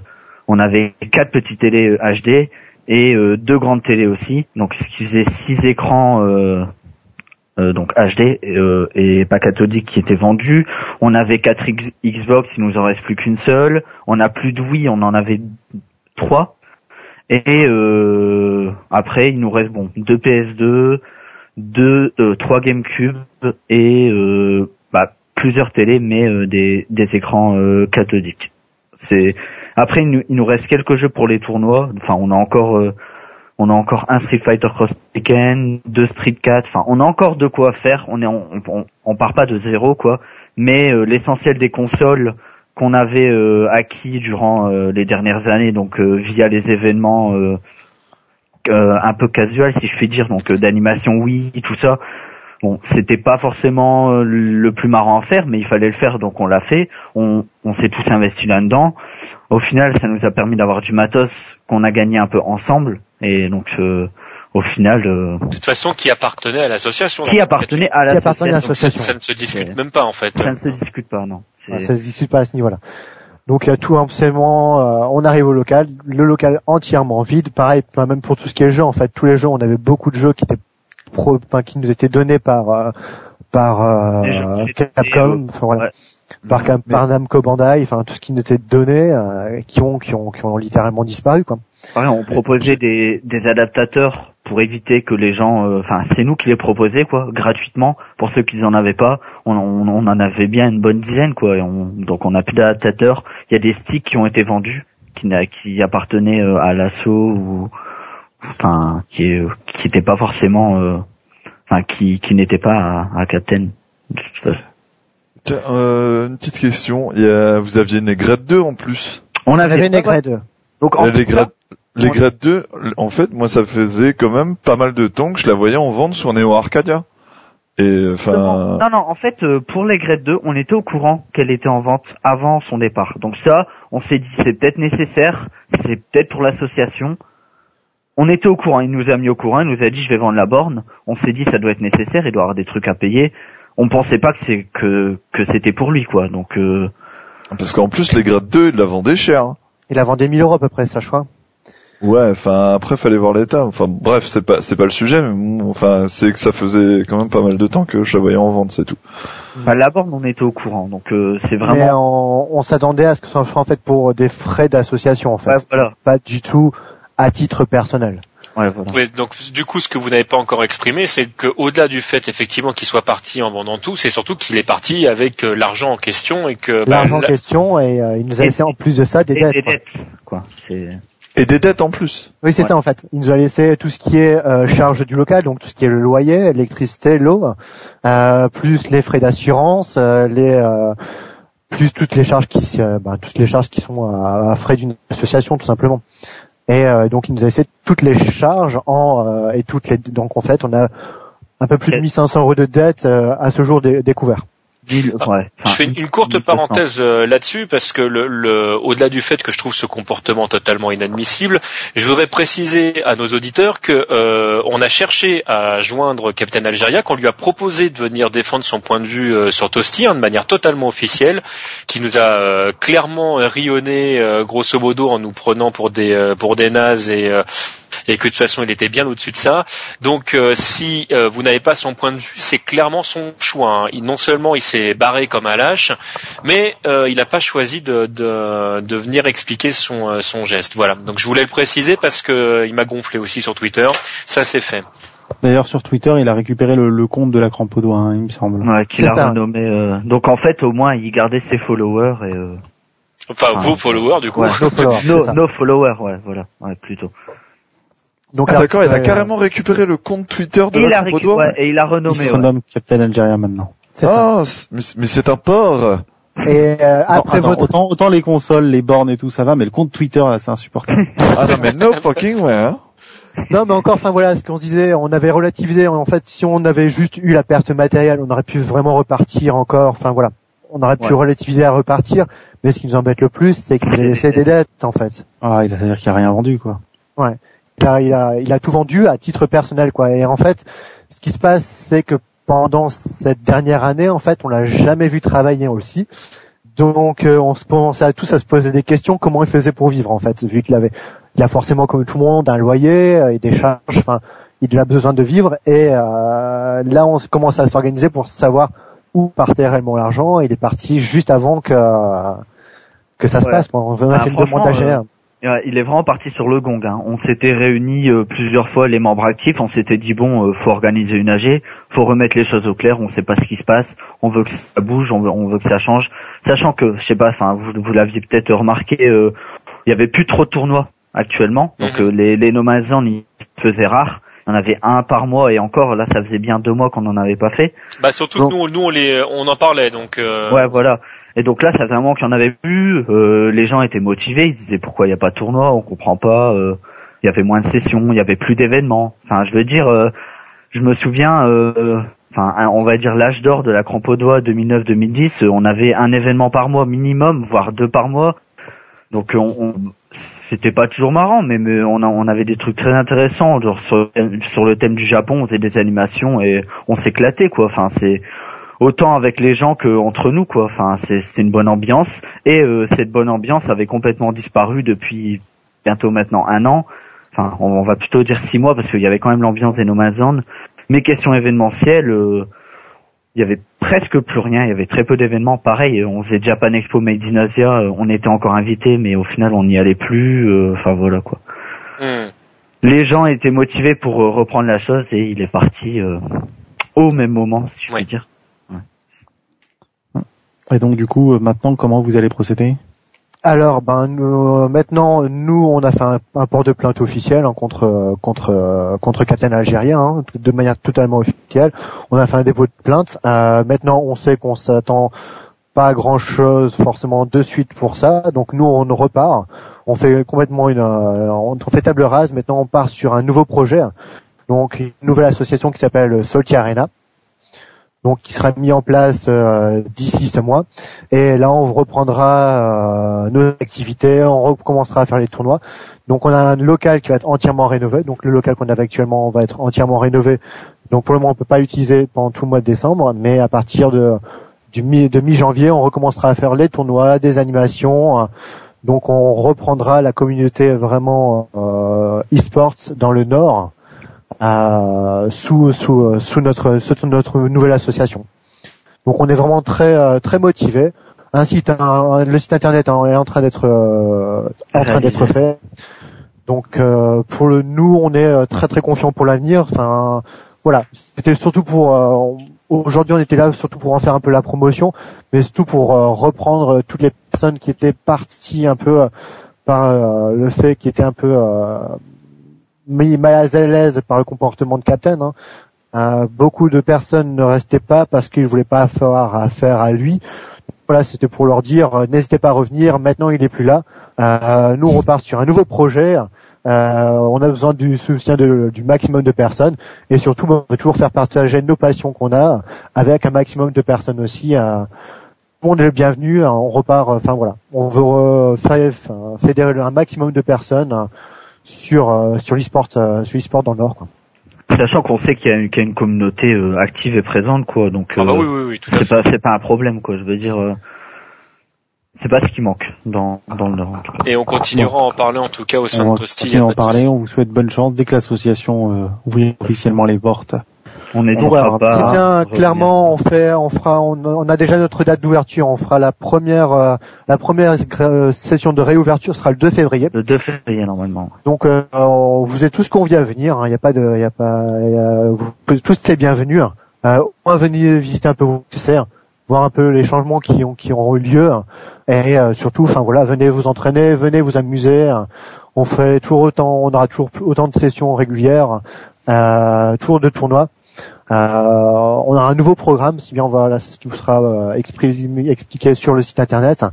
on avait quatre petites télés HD et euh, deux grandes télés aussi, donc ce qui faisait six écrans. euh, donc HD euh, et pas cathodique qui étaient vendus. On avait quatre X- Xbox, il nous en reste plus qu'une seule. On a plus de Wii, on en avait trois. Et euh, après, il nous reste bon deux PS2, deux, euh, trois GameCube et euh, bah, plusieurs télés, mais euh, des, des écrans euh, cathodiques. C'est après, il nous, il nous reste quelques jeux pour les tournois. Enfin, on a encore euh, on a encore un Street Fighter Cross Tekken, deux Street 4. Enfin, on a encore de quoi faire. On est on, on, on part pas de zéro quoi. Mais euh, l'essentiel des consoles qu'on avait euh, acquis durant euh, les dernières années, donc euh, via les événements euh, euh, un peu casual si je puis dire, donc euh, d'animation oui, tout ça. Bon, c'était pas forcément le plus marrant à faire, mais il fallait le faire, donc on l'a fait. On, on s'est tous investi là-dedans. Au final, ça nous a permis d'avoir du matos qu'on a gagné un peu ensemble, et donc euh, au final, euh, De toute façon, qui appartenait à l'association. qui appartenait à l'association ça ne se discute même pas en fait. Ça ne se discute pas, non. Ah, ça se discute pas à ce niveau-là. Donc il y a tout absolument. euh, on arrive au local, le local entièrement vide. Pareil, même pour tout ce qui est jeu, en fait, tous les jeux, on avait beaucoup de jeux qui étaient pro, enfin, qui nous étaient donnés par euh, par euh, Capcom, enfin, voilà, ouais. par, par Namco Bandai, enfin tout ce qui nous était donné, euh, qui ont qui ont qui ont littéralement disparu quoi. Pareil, on proposait des, des adaptateurs pour éviter que les gens, euh, enfin, c'est nous qui les proposait quoi, gratuitement pour ceux qui en avaient pas. On, on, on en avait bien une bonne dizaine quoi. et on- donc on a plus d'adaptateurs. Il y a des sticks qui ont été vendus, qui, n'a- qui appartenaient euh, à l'assaut ou, enfin, qui est- qui n'étaient pas forcément, euh, enfin, qui qui n'étaient pas à, à Captain. de toute façon. Tiens, euh, une petite question. Il y a, vous aviez une aigrette 2 en plus. On On avait, mal- Negred. donc en fait, les grades 2, en fait, moi, ça faisait quand même pas mal de temps que je la voyais en vente sur Neo Arcadia. Et enfin, Non, non, en fait, euh, pour les Grade 2, on était au courant qu'elle était en vente avant son départ. Donc ça, on s'est dit, c'est peut-être nécessaire, c'est peut-être pour l'association. On était au courant, il nous a mis au courant, il nous a dit, je vais vendre la borne. On s'est dit, ça doit être nécessaire, il doit avoir des trucs à payer. On pensait pas que c'est que que c'était pour lui, quoi. Donc euh, parce qu'en plus, les grades 2, ils la vendaient cher. hein. Il a vendu 1000 euros à peu près, ça je crois. Ouais, enfin après fallait voir l'état. Enfin bref, c'est pas c'est pas le sujet, mais bon, enfin c'est que ça faisait quand même pas mal de temps que je la voyais en vente, c'est tout. enfin, la borne, on était au courant. Donc euh, c'est Mais vraiment. on, on s'attendait à ce que ce soit en fait pour des frais d'association en fait, Ouais, voilà. pas du tout à titre personnel. Ouais, voilà. Oui, donc du coup, ce que vous n'avez pas encore exprimé, c'est que au-delà du fait effectivement qu'il soit parti en vendant tout, c'est surtout qu'il est parti avec euh, l'argent en question et que bah, L'argent en la- question et euh, il nous a laissé en plus de ça des Et dettes. des quoi. dettes, quoi. Et des dettes en plus. Oui, c'est Ouais. ça en fait. Il nous a laissé tout ce qui est euh, charge du local, donc tout ce qui est le loyer, l'électricité, l'eau, euh, plus les frais d'assurance, euh, les euh, plus toutes les charges qui euh, bah, toutes les charges qui sont à, à frais d'une association tout simplement. Et euh, donc il nous a laissé toutes les charges en euh, et toutes les donc en fait on a un peu plus de 1500 euros de dettes euh, à ce jour dé- découvert. Mille- ouais. Je fais une, courte 1200. parenthèse euh, là-dessus parce que le, le- au-delà du fait que je trouve ce comportement totalement inadmissible, je voudrais préciser à nos auditeurs que euh, on a cherché à joindre Captain Algeria, qu'on lui a proposé de venir défendre son point de vue euh, sur Toasty hein, de manière totalement officielle, qui nous a euh, clairement rionné euh, grosso modo en nous prenant pour des euh, pour des nazes et euh, et que de toute façon il était bien au-dessus de ça. Donc euh, si euh, vous n'avez pas son point de vue, c'est clairement son choix. hein. Il, non seulement il s'est barré comme un lâche, mais euh, il n'a pas choisi de, de, de venir expliquer son, euh, son geste. Voilà. Donc je voulais le préciser parce que euh, il m'a gonflé aussi sur Twitter. Ça c'est fait. D'ailleurs, sur Twitter, il a récupéré le, le compte de la crampe au doigt, hein, il me semble. Ouais, qu'il a ça. renommé. euh, Donc en fait, au moins, il gardait ses followers et. Euh... Enfin Ah. vos followers du coup. Ouais. No followers, no followers, ouais, voilà, ouais, plutôt. Donc Ah d'accord, il a euh, carrément récupéré le compte Twitter de Et il, la a d'Oie. ouais, et il a Il renommé. se ouais. renomme Captain Algeria maintenant. c'est ça. Ah, c'est- mais, mais c'est un porc. Et euh, Non, après attends, votre autant, autant les consoles, les bornes et tout, ça va, mais le compte Twitter, là, c'est insupportable. Ah non mais no fucking way. Hein. Non, mais encore, enfin voilà, ce qu'on se disait, on avait relativisé. En fait, si on avait juste eu la perte matérielle, on aurait pu vraiment repartir encore. Enfin voilà, on aurait pu Ouais. relativiser à repartir. Mais ce qui nous embête le plus, c'est qu'il a laissé des dettes, en fait. Ah, il a dire qu'il a rien vendu, quoi. Il a, il a, il a tout vendu à titre personnel, quoi. Et en fait, ce qui se passe, c'est que pendant cette dernière année, en fait, on l'a jamais vu travailler aussi. Donc, euh, on se commençait à tous à se poser des questions comment il faisait pour vivre, en fait, vu qu'il avait, il a forcément comme tout le monde un loyer euh, et des charges. Enfin, il a besoin de vivre. Et euh, là, on commence à s'organiser pour savoir où partait réellement l'argent. Il est parti juste avant que que ça se passe. quoi. On a Ah, fait le montage. Euh, il est vraiment parti sur le gong. Hein. On s'était réunis euh, plusieurs fois, les membres actifs. On s'était dit bon, euh, faut organiser une AG, faut remettre les choses au clair. On sait pas ce qui se passe. On veut que ça bouge, on veut, on veut que ça change. Sachant que, je sais pas, enfin, vous, vous l'aviez peut-être remarqué, euh, il y avait plus trop de tournois actuellement. Donc Mhm. euh, les, les Nomazans, ils se faisaient rares. Il y en avait un par mois et encore là, ça faisait bien deux mois qu'on en avait pas fait. Bah surtout que nous, nous on les, on en parlait donc. euh, Ouais, voilà. Et donc là, ça faisait un moment qu'il y en avait plus. euh, les gens étaient motivés. Ils se disaient pourquoi il n'y a pas de tournoi, on comprend pas. euh, Il y avait moins de sessions, il y avait plus d'événements. Enfin, je veux dire, euh, je me souviens. euh, Enfin, on va dire l'âge d'or de la doigt 2009-2010. euh, on avait un événement par mois minimum, voire deux par mois. Donc, on, on- c'était pas toujours marrant, mais, on, avait des trucs très intéressants, genre sur, le thème du Japon, on faisait des animations et on s'éclatait quoi. Enfin, c'est autant avec les gens que entre nous quoi. Enfin, c'est une bonne ambiance et euh, cette bonne ambiance avait complètement disparu depuis bientôt maintenant un an. Enfin, on, va plutôt dire six mois parce qu'il y avait quand même l'ambiance des Nomads Mais question événementielle, euh, il y avait presque plus rien. Il y avait très peu d'événements. Pareil, on faisait Japan Expo Made in Asia. euh, On était encore invités, mais au final, on n'y allait plus. euh, Enfin voilà quoi. Hmm. Les gens étaient motivés pour euh, reprendre la chose et il est parti euh, au même moment, si je Ouais. puis dire. Et donc du coup, maintenant, comment vous allez procéder? Alors, ben euh, maintenant, nous, on a fait un, port de plainte officiel hein, contre euh, contre euh, contre Captain Algérien, hein, de manière totalement officielle. On a fait un dépôt de plainte. Maintenant, on sait qu'on s'attend pas à grand chose forcément de suite pour ça. Donc nous, on repart. On fait complètement une, on fait table rase. Maintenant, on part sur un nouveau projet. Donc une nouvelle association qui s'appelle Salty Arena. Donc qui sera mis en place euh, d'ici ce mois. Et là, on reprendra euh, nos activités, on recommencera à faire les tournois. Donc, on a un local qui va être entièrement rénové. Donc, le local qu'on avait actuellement va être entièrement rénové. Donc, pour le moment, on peut pas l'utiliser pendant tout le mois de décembre, mais à partir de du mi de mi-janvier, on recommencera à faire les tournois, des animations. Donc, on reprendra la communauté vraiment euh, e-sports dans le Nord sous sous sous notre sous notre nouvelle association. Donc on est vraiment très euh, très motivé. Un site, un- le site internet hein, est en train d'être euh, en train d'être fait. Donc euh, pour le nous, on est euh, très très confiant pour l'avenir. Enfin voilà, c'était surtout pour euh, aujourd'hui on était là surtout pour en faire un peu la promotion, mais surtout pour euh, reprendre toutes les personnes qui étaient parties un peu euh, par euh, le fait qui étaient un peu euh, mis mal à l'aise par le comportement de Captain. hein. Euh, beaucoup de personnes ne restaient pas parce qu'ils voulaient pas faire affaire à lui. Voilà, c'était pour leur dire euh, n'hésitez pas à revenir. Maintenant, il est plus là. Euh, nous, on repart sur un nouveau projet. Euh, on a besoin du soutien de- du maximum de personnes et surtout, on veut toujours faire partager nos passions qu'on a avec un maximum de personnes aussi. euh, tout le monde est le bienvenu. hein, on repart. euh, Enfin voilà, on veut fédérer un maximum de personnes sur euh, sur l'e-sport euh, sur l'e-sport dans le Nord. Quoi. Sachant qu'on sait qu'il y, a une- qu'il y a une communauté euh, active et présente, quoi. Donc Ah bah euh, oui, oui, oui, tout à c'est pas c'est pas un problème, quoi. Je veux dire, euh, c'est pas ce qui manque dans dans le Nord. Et on continuera à en parler en tout cas au sein On de continuer à en parler. On vous souhaite bonne chance dès que l'association euh, ouvre officiellement les portes. On voilà, pas. à bien. Clairement, on fait, on fera, on, on a déjà notre date d'ouverture. On fera la première, euh, la première euh, session de réouverture sera le 2 février. Le 2 février normalement. Donc, euh, on- vous êtes tous conviés à venir. Il n'y a pas de, il y a pas, il y a- vous pouvez tous les bienvenus. hein. Euh, venir visiter un peu vos concerts, voir un peu les changements qui ont qui ont eu lieu, et euh, surtout, enfin voilà, venez vous entraîner, venez vous amuser. On fait toujours autant, on aura toujours autant de sessions régulières, euh, toujours de tournois. Euh, on a un nouveau programme, si bien voilà, c'est ce qui vous sera euh, expliqué sur le site internet.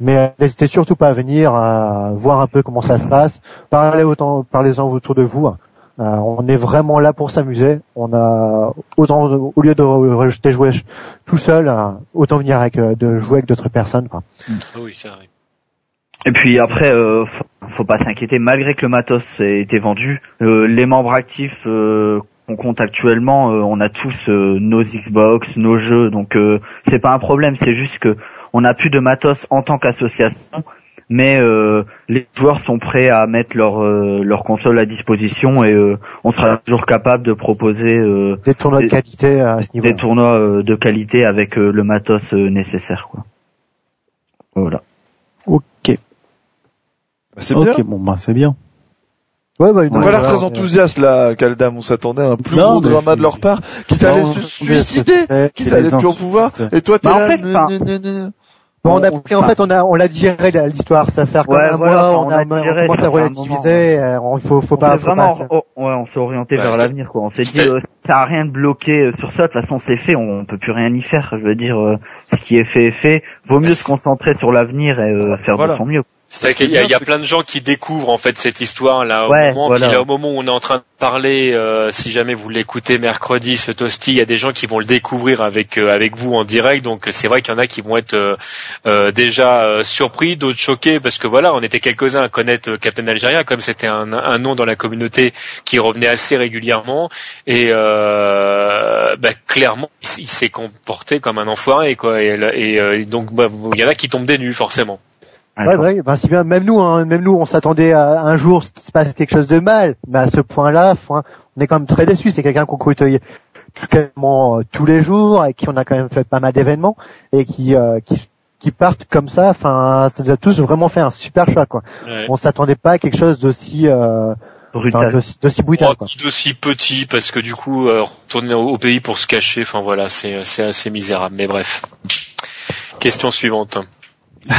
Mais euh, n'hésitez surtout pas à venir euh, voir un peu comment ça se passe. Parlez autant, parlez-en autour de vous. Euh, on est vraiment là pour s'amuser. On a autant au lieu de rejeter jouer tout seul, euh, autant venir avec euh, de jouer avec d'autres personnes. Quoi. Ah Oui, ça arrive. Et puis après, euh, faut, faut pas s'inquiéter. Malgré que le matos ait été vendu, euh, les membres actifs euh, qu'on compte actuellement, euh, on a tous euh, nos Xbox, nos jeux, donc euh, c'est pas un problème. C'est juste que on a plus de matos en tant qu'association, mais euh, les joueurs sont prêts à mettre leur euh, leur console à disposition et euh, on sera toujours capable de proposer euh, Des tournois de qualité à ce niveau. des tournois euh, de qualité avec euh, le matos euh, nécessaire. Quoi. Voilà. Ok. C'est bien. bon bah c'est bien. Ouais, bah, a l'air voilà, très on- enthousiaste là, Caldam. On s'attendait à un plus Non, gros drama de leur part, qu'ils allaient se suicider, qu'ils allaient plus au insultes. pouvoir. Et toi, t'es Bah, en là. fait, gna. Bon, on a on- pris, en fait, on a, on l'a digéré l'histoire. Ça fait comme Ouais, un voilà, mois, on, on a, a on digéré, commence ça à fait un relativiser. euh, Il faut, faut on pas, s'est faut vraiment, pas- oh, ouais, on s'est orienté Ouais, vers l'avenir, quoi. On s'est dit, euh, ça a rien de bloqué euh, sur ça. De toute façon, c'est fait. On, on peut plus rien y faire. Je veux dire, euh, ce qui est fait est fait. Vaut mieux se concentrer sur l'avenir et euh, faire Voilà. de son mieux. C'est qu'il y, a- il y a plein de gens qui découvrent en fait cette histoire là au Ouais, moment, voilà. puis là, au moment où on est en train de parler, euh, si jamais vous l'écoutez mercredi, ce toasty, il y a des gens qui vont le découvrir avec euh, avec vous en direct, donc c'est vrai qu'il y en a qui vont être euh, euh, déjà euh, surpris, d'autres choqués parce que voilà, on était quelques-uns à connaître Captain Algeria, comme c'était un, un nom dans la communauté qui revenait assez régulièrement et euh, bah, clairement il, s'est comporté comme un enfoiré quoi, et, et, euh, donc bah, il y en a qui tombent des nues forcément. Ouais, ouais, ben, si bien, même nous, hein, même nous, on s'attendait à un jour qu'il se passe quelque chose de mal, mais à ce point-là, enfin, on est quand même très déçus. C'est quelqu'un qu'on côtoyait quasiment euh, tous les jours, avec qui on a quand même fait pas mal d'événements, et qui, euh, qui, qui partent comme ça. Enfin, ça nous a tous vraiment fait un super choix, quoi. Ouais. On s'attendait pas à quelque chose d'aussi, euh, Brutal. d'aussi d'aussi brutal, Oh, quoi. d'aussi petit parce que du coup euh, retourner au, au pays pour se cacher, enfin voilà, c'est c'est assez misérable. Mais bref. Question suivante.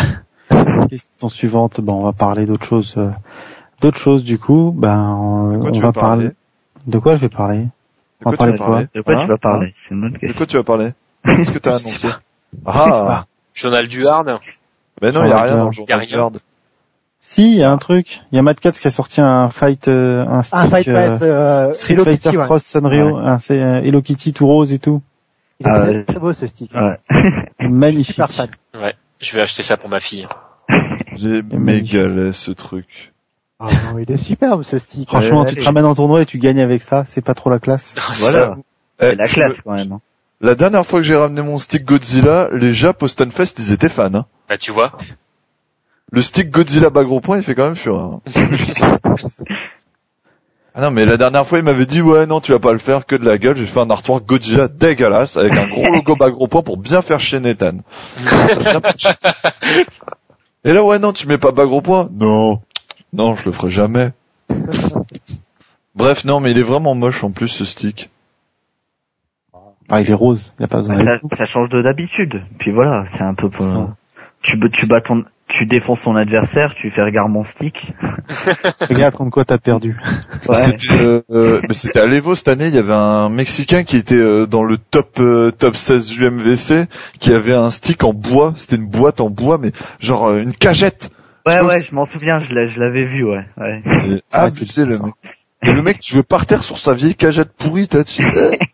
Question suivante, bon, on va parler d'autre chose. euh, D'autres choses du coup, ben De quoi on tu va vas parler parler. De quoi je vais parler? De On va tu parler vas de quoi? Parler De quoi Hein? tu vas parler? C'est une bonne De quoi tu vas parler? Qu'est-ce que t'as annoncé? pas. Ah Journal du Hard. Ben non, il y a rien dans le journal du Hard. Si, il y a un truc. Il y a Mad Cats qui a sorti un fight, euh, un stick, Un fight euh, euh, Street Hello Fighter Kitty, ouais. Cross Sanrio, un, c'est euh, Hello Kitty tout rose et tout. Il est Ah, très, ouais. très beau ce stick. Ouais. Magnifique. Fan. Je vais acheter ça pour ma fille. J'ai méga laid ce truc. Oh, il est superbe ce stick. Franchement, Ouais, tu allez. te ramènes en tournoi et tu gagnes avec ça, c'est pas trop la classe. Voilà. C'est Eh, la classe veux- quand même. hein. La dernière fois que j'ai ramené mon stick Godzilla, les Japs au Stunfest, ils étaient fans. Hein. Bah tu vois. Le stick Godzilla bas gros point, il fait quand même fureur. hein. ah non, mais la dernière fois, il m'avait dit, ouais, non, tu vas pas le faire, que de la gueule. J'ai fait un artwork Godzilla dégueulasse, avec un gros logo bas gros point pour bien faire chier Nathan. Et là, ouais, non, tu mets pas bas gros point Non. Non, je le ferai jamais. Bref, non, mais il est vraiment moche en plus, ce stick. Ah, il est rose, il a pas besoin Ça, ça change de d'habitude. Puis voilà, c'est un peu pour... Tu, tu bats ton, tu défonces ton adversaire, tu fais regarde mon stick. Regarde contre quoi t'as perdu. Ouais. C'était, euh, euh, mais c'était à l'Evo cette année, il y avait un Mexicain qui était euh, dans le top euh, top 16 UMVC, qui avait un stick en bois, c'était une boîte en bois, mais genre euh, une cagette. Ouais, Je ouais, pense- je m'en souviens, je l'ai- je l'avais vu, ouais. ouais. Et Ah, c'est le mec. Et le mec qui jouait par terre sur sa vieille cagette pourrie, t'as dessus.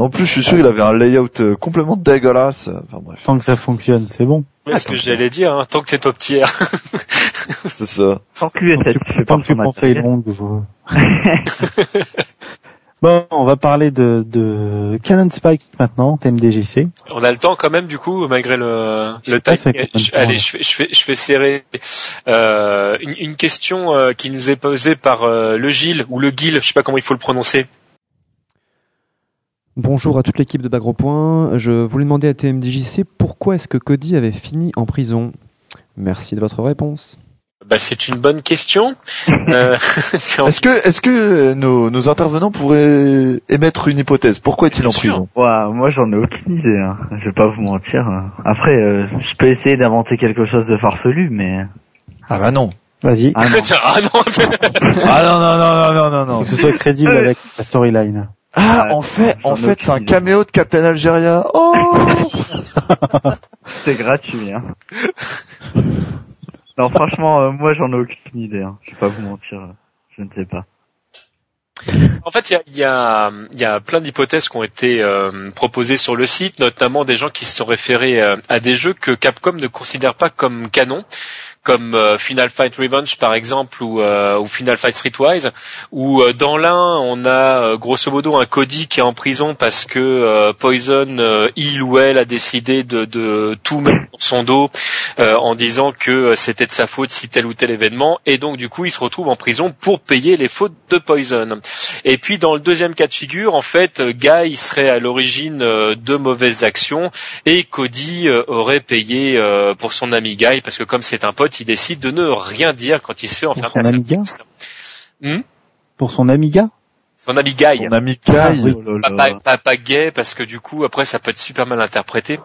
En plus, je suis sûr, il avait un layout euh, complètement dégueulasse. Enfin bref, Tant que ça fonctionne, c'est bon. C'est ce que j'allais dire, hein, tant que t'es top tier. c'est ça. Tant que tu, tant que tu longue, vous- Bon, on va parler de, de Canon Spike maintenant, TMDJC. On a le temps quand même du coup malgré le Je le time. Je- Allez, je fais je fais je fais serrer euh, une, une question euh, qui nous est posée par euh, le Gilles ou le Gil, je sais pas comment il faut le prononcer. Bonjour à toute l'équipe de Bagro Point. Je voulais demander à TMDJC pourquoi est-ce que Cody avait fini en prison? Merci de votre réponse. Bah c'est une bonne question. Euh, Est-ce que est-ce que euh, nos, nos intervenants pourraient émettre une hypothèse? Pourquoi est-il en Bien sûr. prison? Ouais, moi j'en ai aucune idée, hein. je vais pas vous mentir. Après, euh, je peux essayer d'inventer quelque chose de farfelu, mais... Ah bah non. Vas-y. Ah non. ah non. Ah non non non non non non non. Que ce soit crédible avec la storyline. Ah en fait en ai fait c'est un caméo de Captain Algeria. Oh C'est gratuit, hein. non, franchement, euh, moi j'en ai aucune idée, hein. je vais pas vous mentir, euh, je ne sais pas. En fait, il y a, il y, a, il y a plein d'hypothèses qui ont été euh, proposées sur le site, notamment des gens qui se sont référés euh, à des jeux que Capcom ne considère pas comme canon, comme euh, Final Fight Revenge par exemple ou, euh, ou Final Fight Streetwise, où euh, dans l'un on a grosso modo un Cody qui est en prison parce que Poison, il ou elle a décidé de, de tout mettre dans son dos en disant que c'était de sa faute si tel ou tel événement, et donc du coup il se retrouve en prison pour payer les fautes de Poison. Et puis dans le deuxième cas de figure, en fait, Guy serait à l'origine de mauvaises actions et Cody aurait payé pour son ami Guy parce que comme c'est un pote, il décide de ne rien dire quand il se fait enfermer. son à sa Amiga. Hmm Pour son Amiga Son ami Guy. Son ami Kai. oui. Oh là pas, là. pas, pas, pas gay parce que du coup après ça peut être super mal interprété.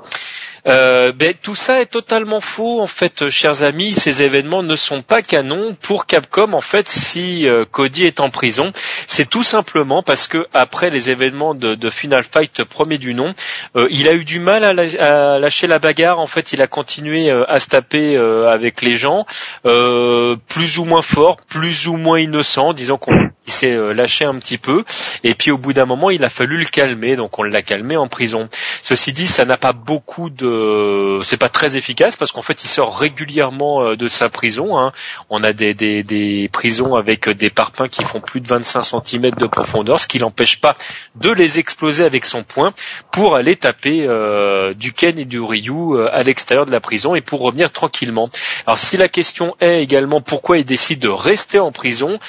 Euh, ben, tout ça est totalement faux en fait, euh, chers amis. Ces événements ne sont pas canons pour Capcom en fait. Si euh, Cody est en prison, c'est tout simplement parce que après les événements de, Final Fight premier du nom, euh, il a eu du mal à, lâcher la bagarre. En fait, il a continué euh, à se taper euh, avec les gens, euh, plus ou moins fort, plus ou moins innocent. Disons qu'on s'est euh, lâché un petit peu. Et puis au bout d'un moment, il a fallu le calmer. Donc on l'a calmé en prison. Ceci dit, ça n'a pas beaucoup de, c'est pas très efficace parce qu'en fait, il sort régulièrement euh, de sa prison. hein. On a des, des, prisons avec des parpaings qui font plus de 25 cm de profondeur, ce qui l'empêche pas de les exploser avec son poing pour aller taper euh, du Ken et du Ryu euh, à l'extérieur de la prison et pour revenir tranquillement. Alors si la question est également pourquoi il décide de rester en prison,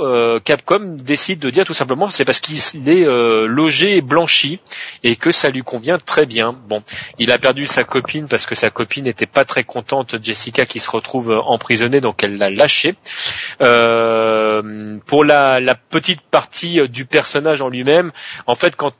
euh, Capcom décide de dire tout simplement c'est parce qu'il est euh, logé et blanchi et que ça lui convient très bien. Bon, il a perdu sa copine parce que sa copine n'était pas très contente, Jessica, qui se retrouve euh, emprisonnée, donc elle l'a lâché. Euh, pour la, petite partie euh, du personnage en lui-même, en fait, quand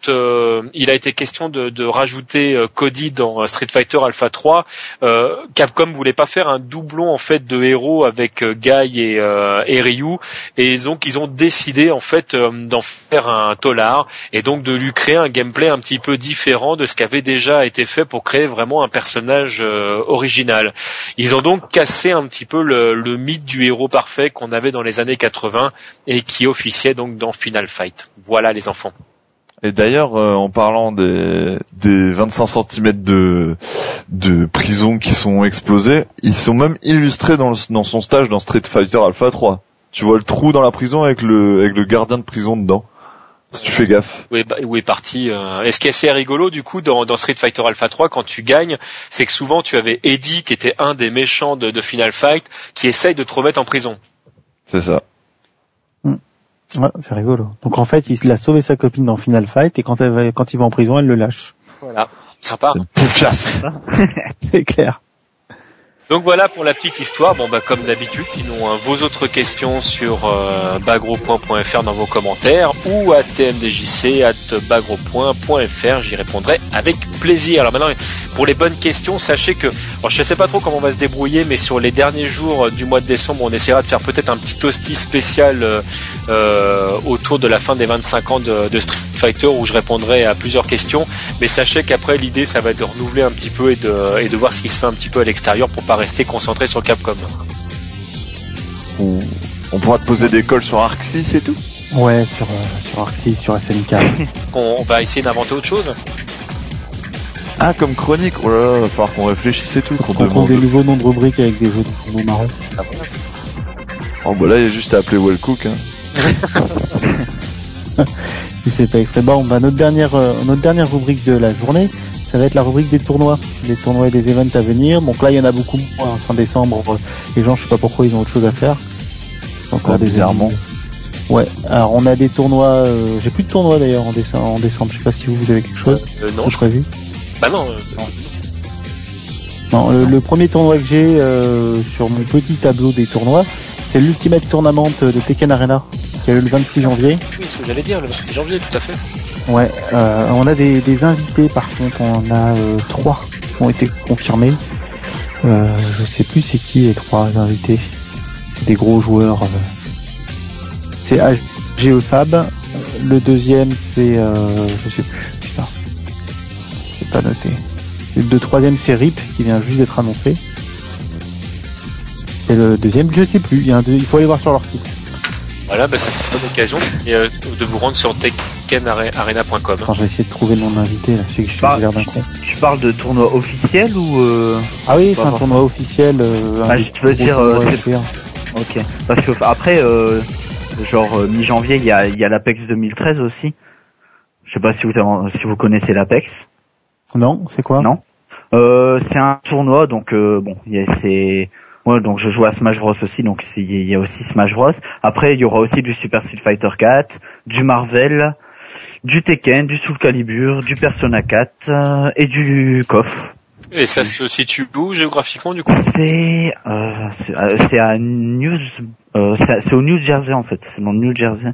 il a été question de, rajouter Cody dans Street Fighter Alpha 3, euh, Capcom voulait pas faire un doublon en fait de héros avec Guy et, et Ryu, et donc ils ont décidé en fait d'en faire un tolard et donc de lui créer un gameplay un petit peu différent ce qui avait déjà été fait pour créer vraiment un personnage euh, original. Ils ont donc cassé un petit peu le, mythe du héros parfait qu'on avait dans les années 80 et qui officiait donc dans Final Fight. Voilà les enfants. Et d'ailleurs, euh, en parlant des, des 25 cm de, de prison qui sont explosés, ils sont même illustrés dans, dans son stage dans Street Fighter Alpha 3. Tu vois le trou dans la prison avec le, avec le gardien de prison dedans. Si tu fais gaffe. Où est, où est parti euh, Et ce qui est assez rigolo du coup dans, dans Street Fighter Alpha 3 quand tu gagnes, c'est que souvent tu avais Eddie qui était un des méchants de, de Final Fight qui essaye de te remettre en prison. C'est ça. Ouais, c'est rigolo. Donc en fait, il a sauvé sa copine dans Final Fight et quand, elle va, quand il va en prison, elle le lâche. Voilà, sympa. C'est clair. Donc voilà pour la petite histoire. Bon bah comme d'habitude, sinon hein, vos autres questions sur euh, bagro.fr dans vos commentaires ou à tmdjc at bagro.fr, j'y répondrai avec plaisir. Alors maintenant pour les bonnes questions, sachez que je sais pas trop comment on va se débrouiller, mais sur les derniers jours euh, du mois de décembre, on essaiera de faire peut-être un petit toasty spécial euh, autour de la fin des 25 ans de, de Street Fighter où je répondrai à plusieurs questions. Mais sachez qu'après l'idée ça va être de renouveler un petit peu et de, et de voir ce qui se fait un petit peu à l'extérieur pour pas rester concentré sur Capcom. On, on pourra te poser des cols sur Arc 6 et tout. Ouais, sur, euh, sur Arc 6, sur SNK. On, on va essayer d'inventer autre chose. Ah, comme chronique. Oh là là, va falloir qu'on réfléchisse et tout, qu'on On trouve des nouveaux noms de rubriques avec des jeux de mots marrons. Oh bah là, il y a juste à appeler Wellcook. Hein. Il fait pas exprès. Bon, bah, notre dernière, euh, notre dernière rubrique de la journée, ça va être la rubrique des tournois. Des tournois et des events à venir. Donc là, il y en a beaucoup moins. Fin décembre, euh, les gens, je sais pas pourquoi, ils ont autre chose à faire. Encore Ah, des bizarrement. Ouais. Alors, on a des tournois, euh, j'ai plus de tournois d'ailleurs en décembre, en décembre. Je sais pas si vous, vous avez quelque chose Euh, non, je... prévu. bah non. euh, Non, le, le premier tournoi que j'ai euh, sur mon petit tableau des tournois, c'est l'Ultimate Tournament de Tekken Arena, qui a eu le 26 janvier. oui, ce que j'allais dire, le 26 janvier, tout à fait. Ouais, euh, on a des, invités par contre, on a euh, trois qui ont été confirmés. Euh, je sais plus c'est qui les trois invités. C'est des gros joueurs. euh. C'est HGE Fab. Le deuxième c'est je sais plus. Putain, c'est pas noté. Le troisième c'est RIP qui vient juste d'être annoncé. Et le deuxième, je sais plus. Il faut aller voir sur leur site. Voilà, bah, ça fait une bonne occasion et, euh, de vous rendre sur tekkenarena.com. Attends, je vais essayer de trouver le nom de l'invité. Là, je que je suis Bah, con. Tu parles de tournoi officiel ou euh... Ah oui, c'est un tournoi officiel. Euh, Ah, un je veux dire, euh. Ok. Parce que après, euh, genre euh, mi-janvier, il y a, il y a l'Apex 2013 aussi. Je sais pas si vous avez- si vous connaissez l'Apex. Non, c'est quoi? Non. Euh, c'est un tournoi, donc euh, bon, il y a- c'est ouais, donc je joue à Smash Bros aussi, donc il y a aussi Smash Bros. Après, il y aura aussi du Super Street Fighter 4, du Marvel, du Tekken, du Soul Calibur, du Persona 4 euh, et du KOF. Et ça se situe où géographiquement du coup? C'est euh, c'est euh, c'est à News, euh, c'est au New Jersey en fait, c'est dans le New Jersey.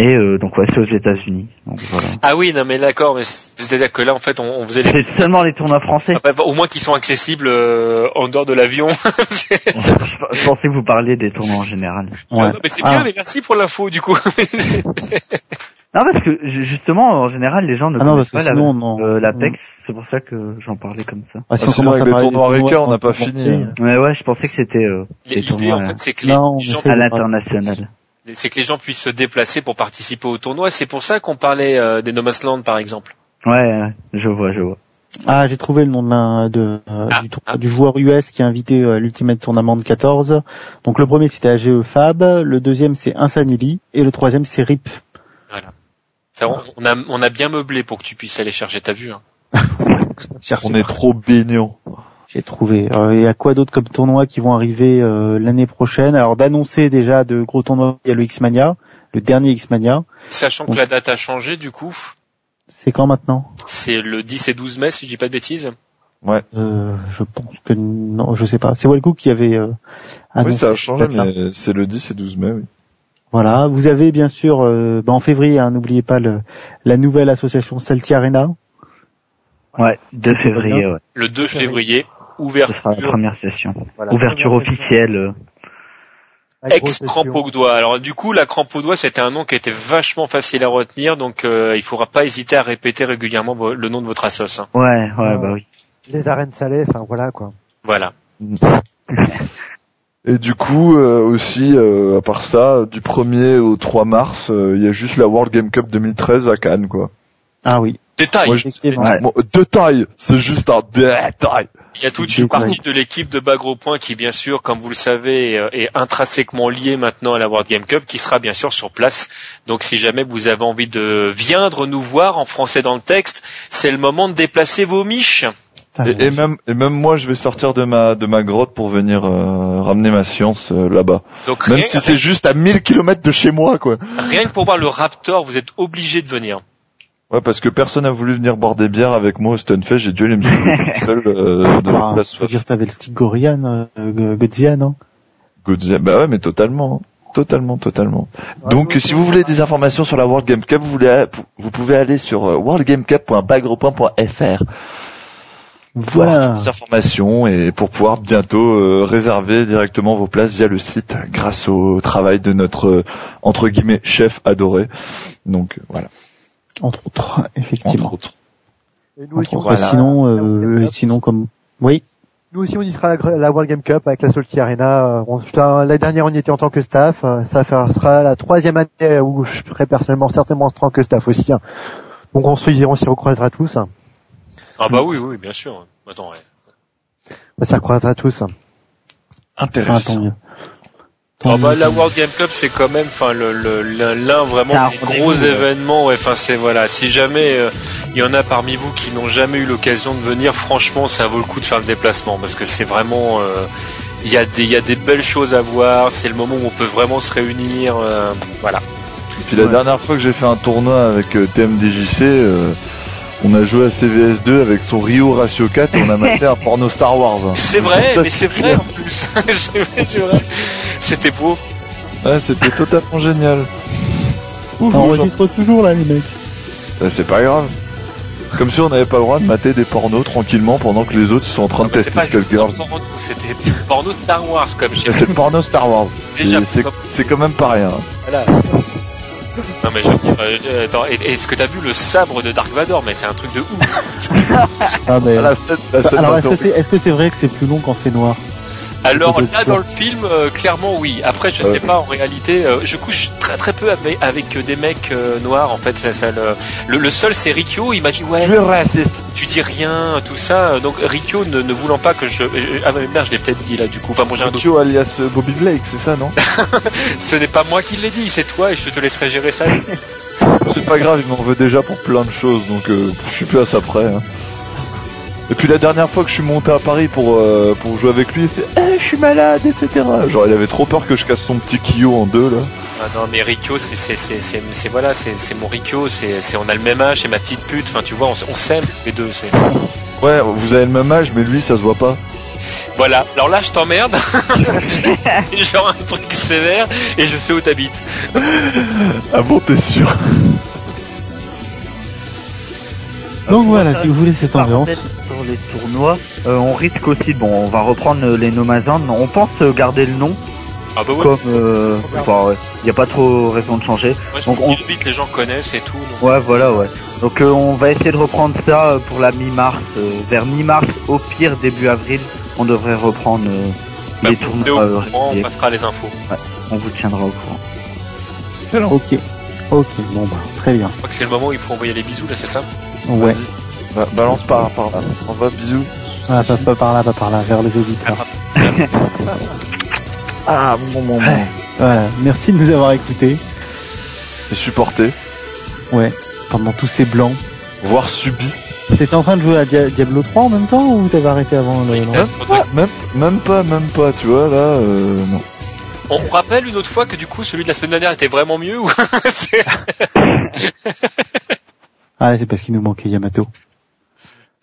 Et euh, donc ouais, c'est aux États-Unis. Voilà. Ah oui, non mais d'accord, mais c'est-à-dire que là en fait on, on faisait les... C'est seulement les tournois français. Ah, bah, au moins qu'ils sont accessibles euh, en dehors de l'avion. je, pensais que vous parliez des tournois en général. Ah, non, mais c'est bien, mais merci pour l'info du coup. Non parce que ju- justement en général les gens ne Ah non, connaissent parce pas que la- non. euh, l'Apex, c'est pour ça que j'en parlais comme ça. Ah, si Ah, on commence avec à les parler des tournois Reka, on n'a pas fini, hein. Ouais ouais, je pensais que c'était euh, des L'idée tournois en euh, fait c'est que les gens à l'international. C'est que les gens puissent se déplacer pour participer au tournoi. C'est pour ça qu'on parlait euh, des No Man's Land par exemple. Ouais, ouais, je vois, je vois. Ah, j'ai trouvé le nom de, l'un- de, euh, Ah, du, ah. du joueur US qui a invité euh, l'Ultimate Tournament 14. Donc le premier c'était AGE Fab, le deuxième c'est Insanity et le troisième c'est RIP. Ça, on, on a on a bien meublé pour que tu puisses aller chercher ta vue. Hein. On est trop baignons. J'ai trouvé. Euh, Il y a quoi d'autre comme tournois qui vont arriver euh, l'année prochaine? Alors d'annoncer déjà de gros tournois, il y a le X-Mania, le dernier X-Mania. Sachant que la date a changé du coup, C'est quand maintenant? C'est le 10 et 12 mai si je dis pas de bêtises. euh, Je pense que non, je sais pas. C'est Wellcook qui avait euh, Oui, annoncé ça a changé, mais c'est le 10 et 12 mai, oui. Voilà, vous avez bien sûr, euh, bah, en février, hein, n'oubliez pas le, la nouvelle association Celti Arena. Ouais, 2 C'est février, ouais. Le 2 février, Ce sera la ouverture première session. Voilà. Ouverture Première officielle. euh. Ex crampe au doigt. Alors du coup, la crampe au doigt, c'était un nom qui était vachement facile à retenir, donc euh, il faudra pas hésiter à répéter régulièrement le nom de votre assos. hein. Ouais, ouais, bah oui. Les arènes salées, enfin voilà quoi. Voilà. Et du coup, euh, aussi, euh, à part ça, du 1er au 3 mars, euh, il y a juste la World Game Cup 2013 à Cannes, quoi. Ah oui, Détail. Moi, je- c'est juste un détail. Il y a toute une Détail. partie de l'équipe de Bagro Point qui, bien sûr, comme vous le savez, est, euh, est intrinsèquement liée maintenant à la World Game Cup, qui sera bien sûr sur place. Donc, si jamais vous avez envie de viendre nous voir en français dans le texte, c'est le moment de déplacer vos miches. Et, et même, et même moi, je vais sortir de ma, de ma grotte pour venir euh, ramener ma science euh, là-bas. Donc, Même rien, si c'est juste à 1000 km de chez moi, quoi. rien que pour voir le Raptor, vous êtes obligé de venir. Ouais, parce que personne n'a voulu venir boire des bières avec moi au Stunfest, j'ai dû aller me seul euh, de bah, la je veux dire, t'avais le stick Gorian, euh, Godzilla, non? Godzilla. Bah ouais, mais totalement. Totalement, totalement. Donc, si vous voulez des informations sur la World Game Cup, vous, voulez, vous pouvez aller sur euh, worldgamecup.bagropoint.fr Voilà. toutes les informations et pour pouvoir bientôt euh, réserver directement vos places via le site grâce au travail de notre euh, entre guillemets chef adoré. Donc euh, voilà. Entre autres, effectivement. Entre autres. Et nous aussi, Sinon, euh, sinon comme, oui. Nous aussi, on y sera à la, la World Game Cup avec la Salty Arena. Euh, on- la dernière, on y était en tant que staff. Euh, Ça sera la troisième année où je serai personnellement certainement en tant que staff aussi. hein. Donc on se on s'y recroisera tous. Ah bah oui, oui, bien sûr. Attends, ouais. On s'y recroisera tous. Ah, tant Intéressant. mieux. Ah bah, la. World Game Cup c'est quand même enfin le l'un vraiment des gros événements ouais enfin c'est voilà si jamais euh, il y en a parmi vous qui n'ont jamais eu l'occasion de venir franchement ça vaut le coup de faire le déplacement parce que c'est vraiment euh, il y a des il y a des belles choses à voir c'est le moment où on peut vraiment se réunir euh, voilà Et puis la Ouais. dernière fois que j'ai fait un tournoi avec euh, TMDJC, euh, on a joué à CVS2 avec son Rio Ratio 4 et on a maté un porno Star Wars. hein. c'est vrai Ça, mais c'est vrai en plus c'était beau Ouais, c'était totalement génial. Ouh, Ça enregistre toujours là, les mecs. Euh, C'est pas grave. Comme si on n'avait pas le droit de mater des pornos tranquillement pendant que les autres sont en train de Non, tester pas Skull juste un Girls. porno, c'était porno Star Wars comme chez C'est porno Star Wars. C'est quand même pas rien. Voilà. Non mais je veux dire, euh, attends, et- est-ce que t'as vu le sabre de Dark Vador? Mais c'est un truc de ouf. Ah, mais... Ah, la scène, la scène Alors, est-ce que d'intro- c'est est-ce que c'est vrai que c'est plus long quand c'est noir? Alors là dans le film, euh, clairement oui. Après je sais pas en réalité, euh, je couche très très peu avec, avec euh, des mecs euh, noirs en fait. Ça, ça, le, le, le seul c'est Rikyo, il m'a dit ouais, Tu es raciste. tu dis rien, tout ça. Donc Rikyo ne, ne voulant pas que je... euh, Ah mais merde, je l'ai peut-être dit là du coup. Enfin bon j'ai un doute. Tokyo alias euh, Bobby Blake, c'est ça, non? Ce n'est pas moi qui l'ai dit, c'est toi et je te laisserai gérer ça. C'est pas grave, il m'en veut déjà pour plein de choses, donc euh, je suis plus à ça près. hein. Et puis la dernière fois que je suis monté à Paris pour euh, pour jouer avec lui, il fait Eh, je suis malade, etc. Genre il avait trop peur que je casse son petit Kyo en deux là. Ah non mais Rikyo c'est voilà c'est mon Rikyo c'est on a le même âge c'est ma petite pute enfin tu vois on, on s'aime les deux c'est Ouais, vous avez le même âge, mais lui ça se voit pas. Voilà, alors là je t'emmerde. Genre un truc sévère et je sais où t'habites. Ah bon, t'es sûr? Donc voilà, si vous voulez cette ambiance. Sur les tournois, euh, on risque aussi, bon, on va reprendre les Nomazan. On pense garder le nom, Ah bah ouais, comme, euh, enfin, ouais, y a pas trop raison de changer. moi je donc pense on- que vite les gens connaissent et tout. donc- Ouais, voilà, ouais. Donc euh, on va essayer de reprendre ça euh, pour la mi-mars, euh, vers mi-mars, au pire début avril, on devrait reprendre euh, Bah, les tournois. au euh, on passera les infos. on vous tiendra au courant. Ok. Ok, bon bah, très bien. Je crois que c'est le moment où il faut envoyer les bisous là, c'est ça? Ouais. Ba- Balance par, par là. On va, bisous. Ah, pas, pas par là, pas par là, vers les auditeurs. Ah, bon, bon, bon. Voilà, merci de nous avoir écoutés. Et supporter. Ouais, pendant tous ces blancs. Voire subi. T'étais en train de jouer à Dia- Diablo 3 en même temps ou t'avais arrêté avant le faudrait- Même, même pas, même pas, tu vois, là, euh, non. On rappelle une autre fois que du coup celui de la semaine dernière était vraiment mieux ou Ah, c'est parce qu'il nous manquait Yamato.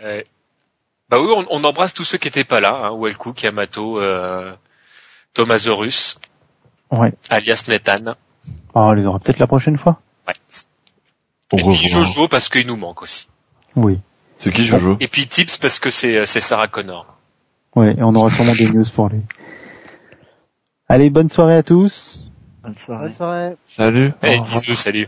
Ouais. Bah oui, on, on embrasse tous ceux qui étaient pas là, hein, Wellcook, Yamato, euh, Thomasaurus, Ouais. alias Nathan. Oh, on les aura peut-être la prochaine fois. Ouais. Et puis. Jojo parce qu'il nous manque aussi. Oui. C'est qui Jojo? Et puis Tips parce que c'est c'est Sarah Connor. Ouais, et on aura sûrement des news pour lui. Allez, bonne soirée à tous. Bonne soirée. Bonne soirée. Salut. Hey, Au revoir. bisous, salut.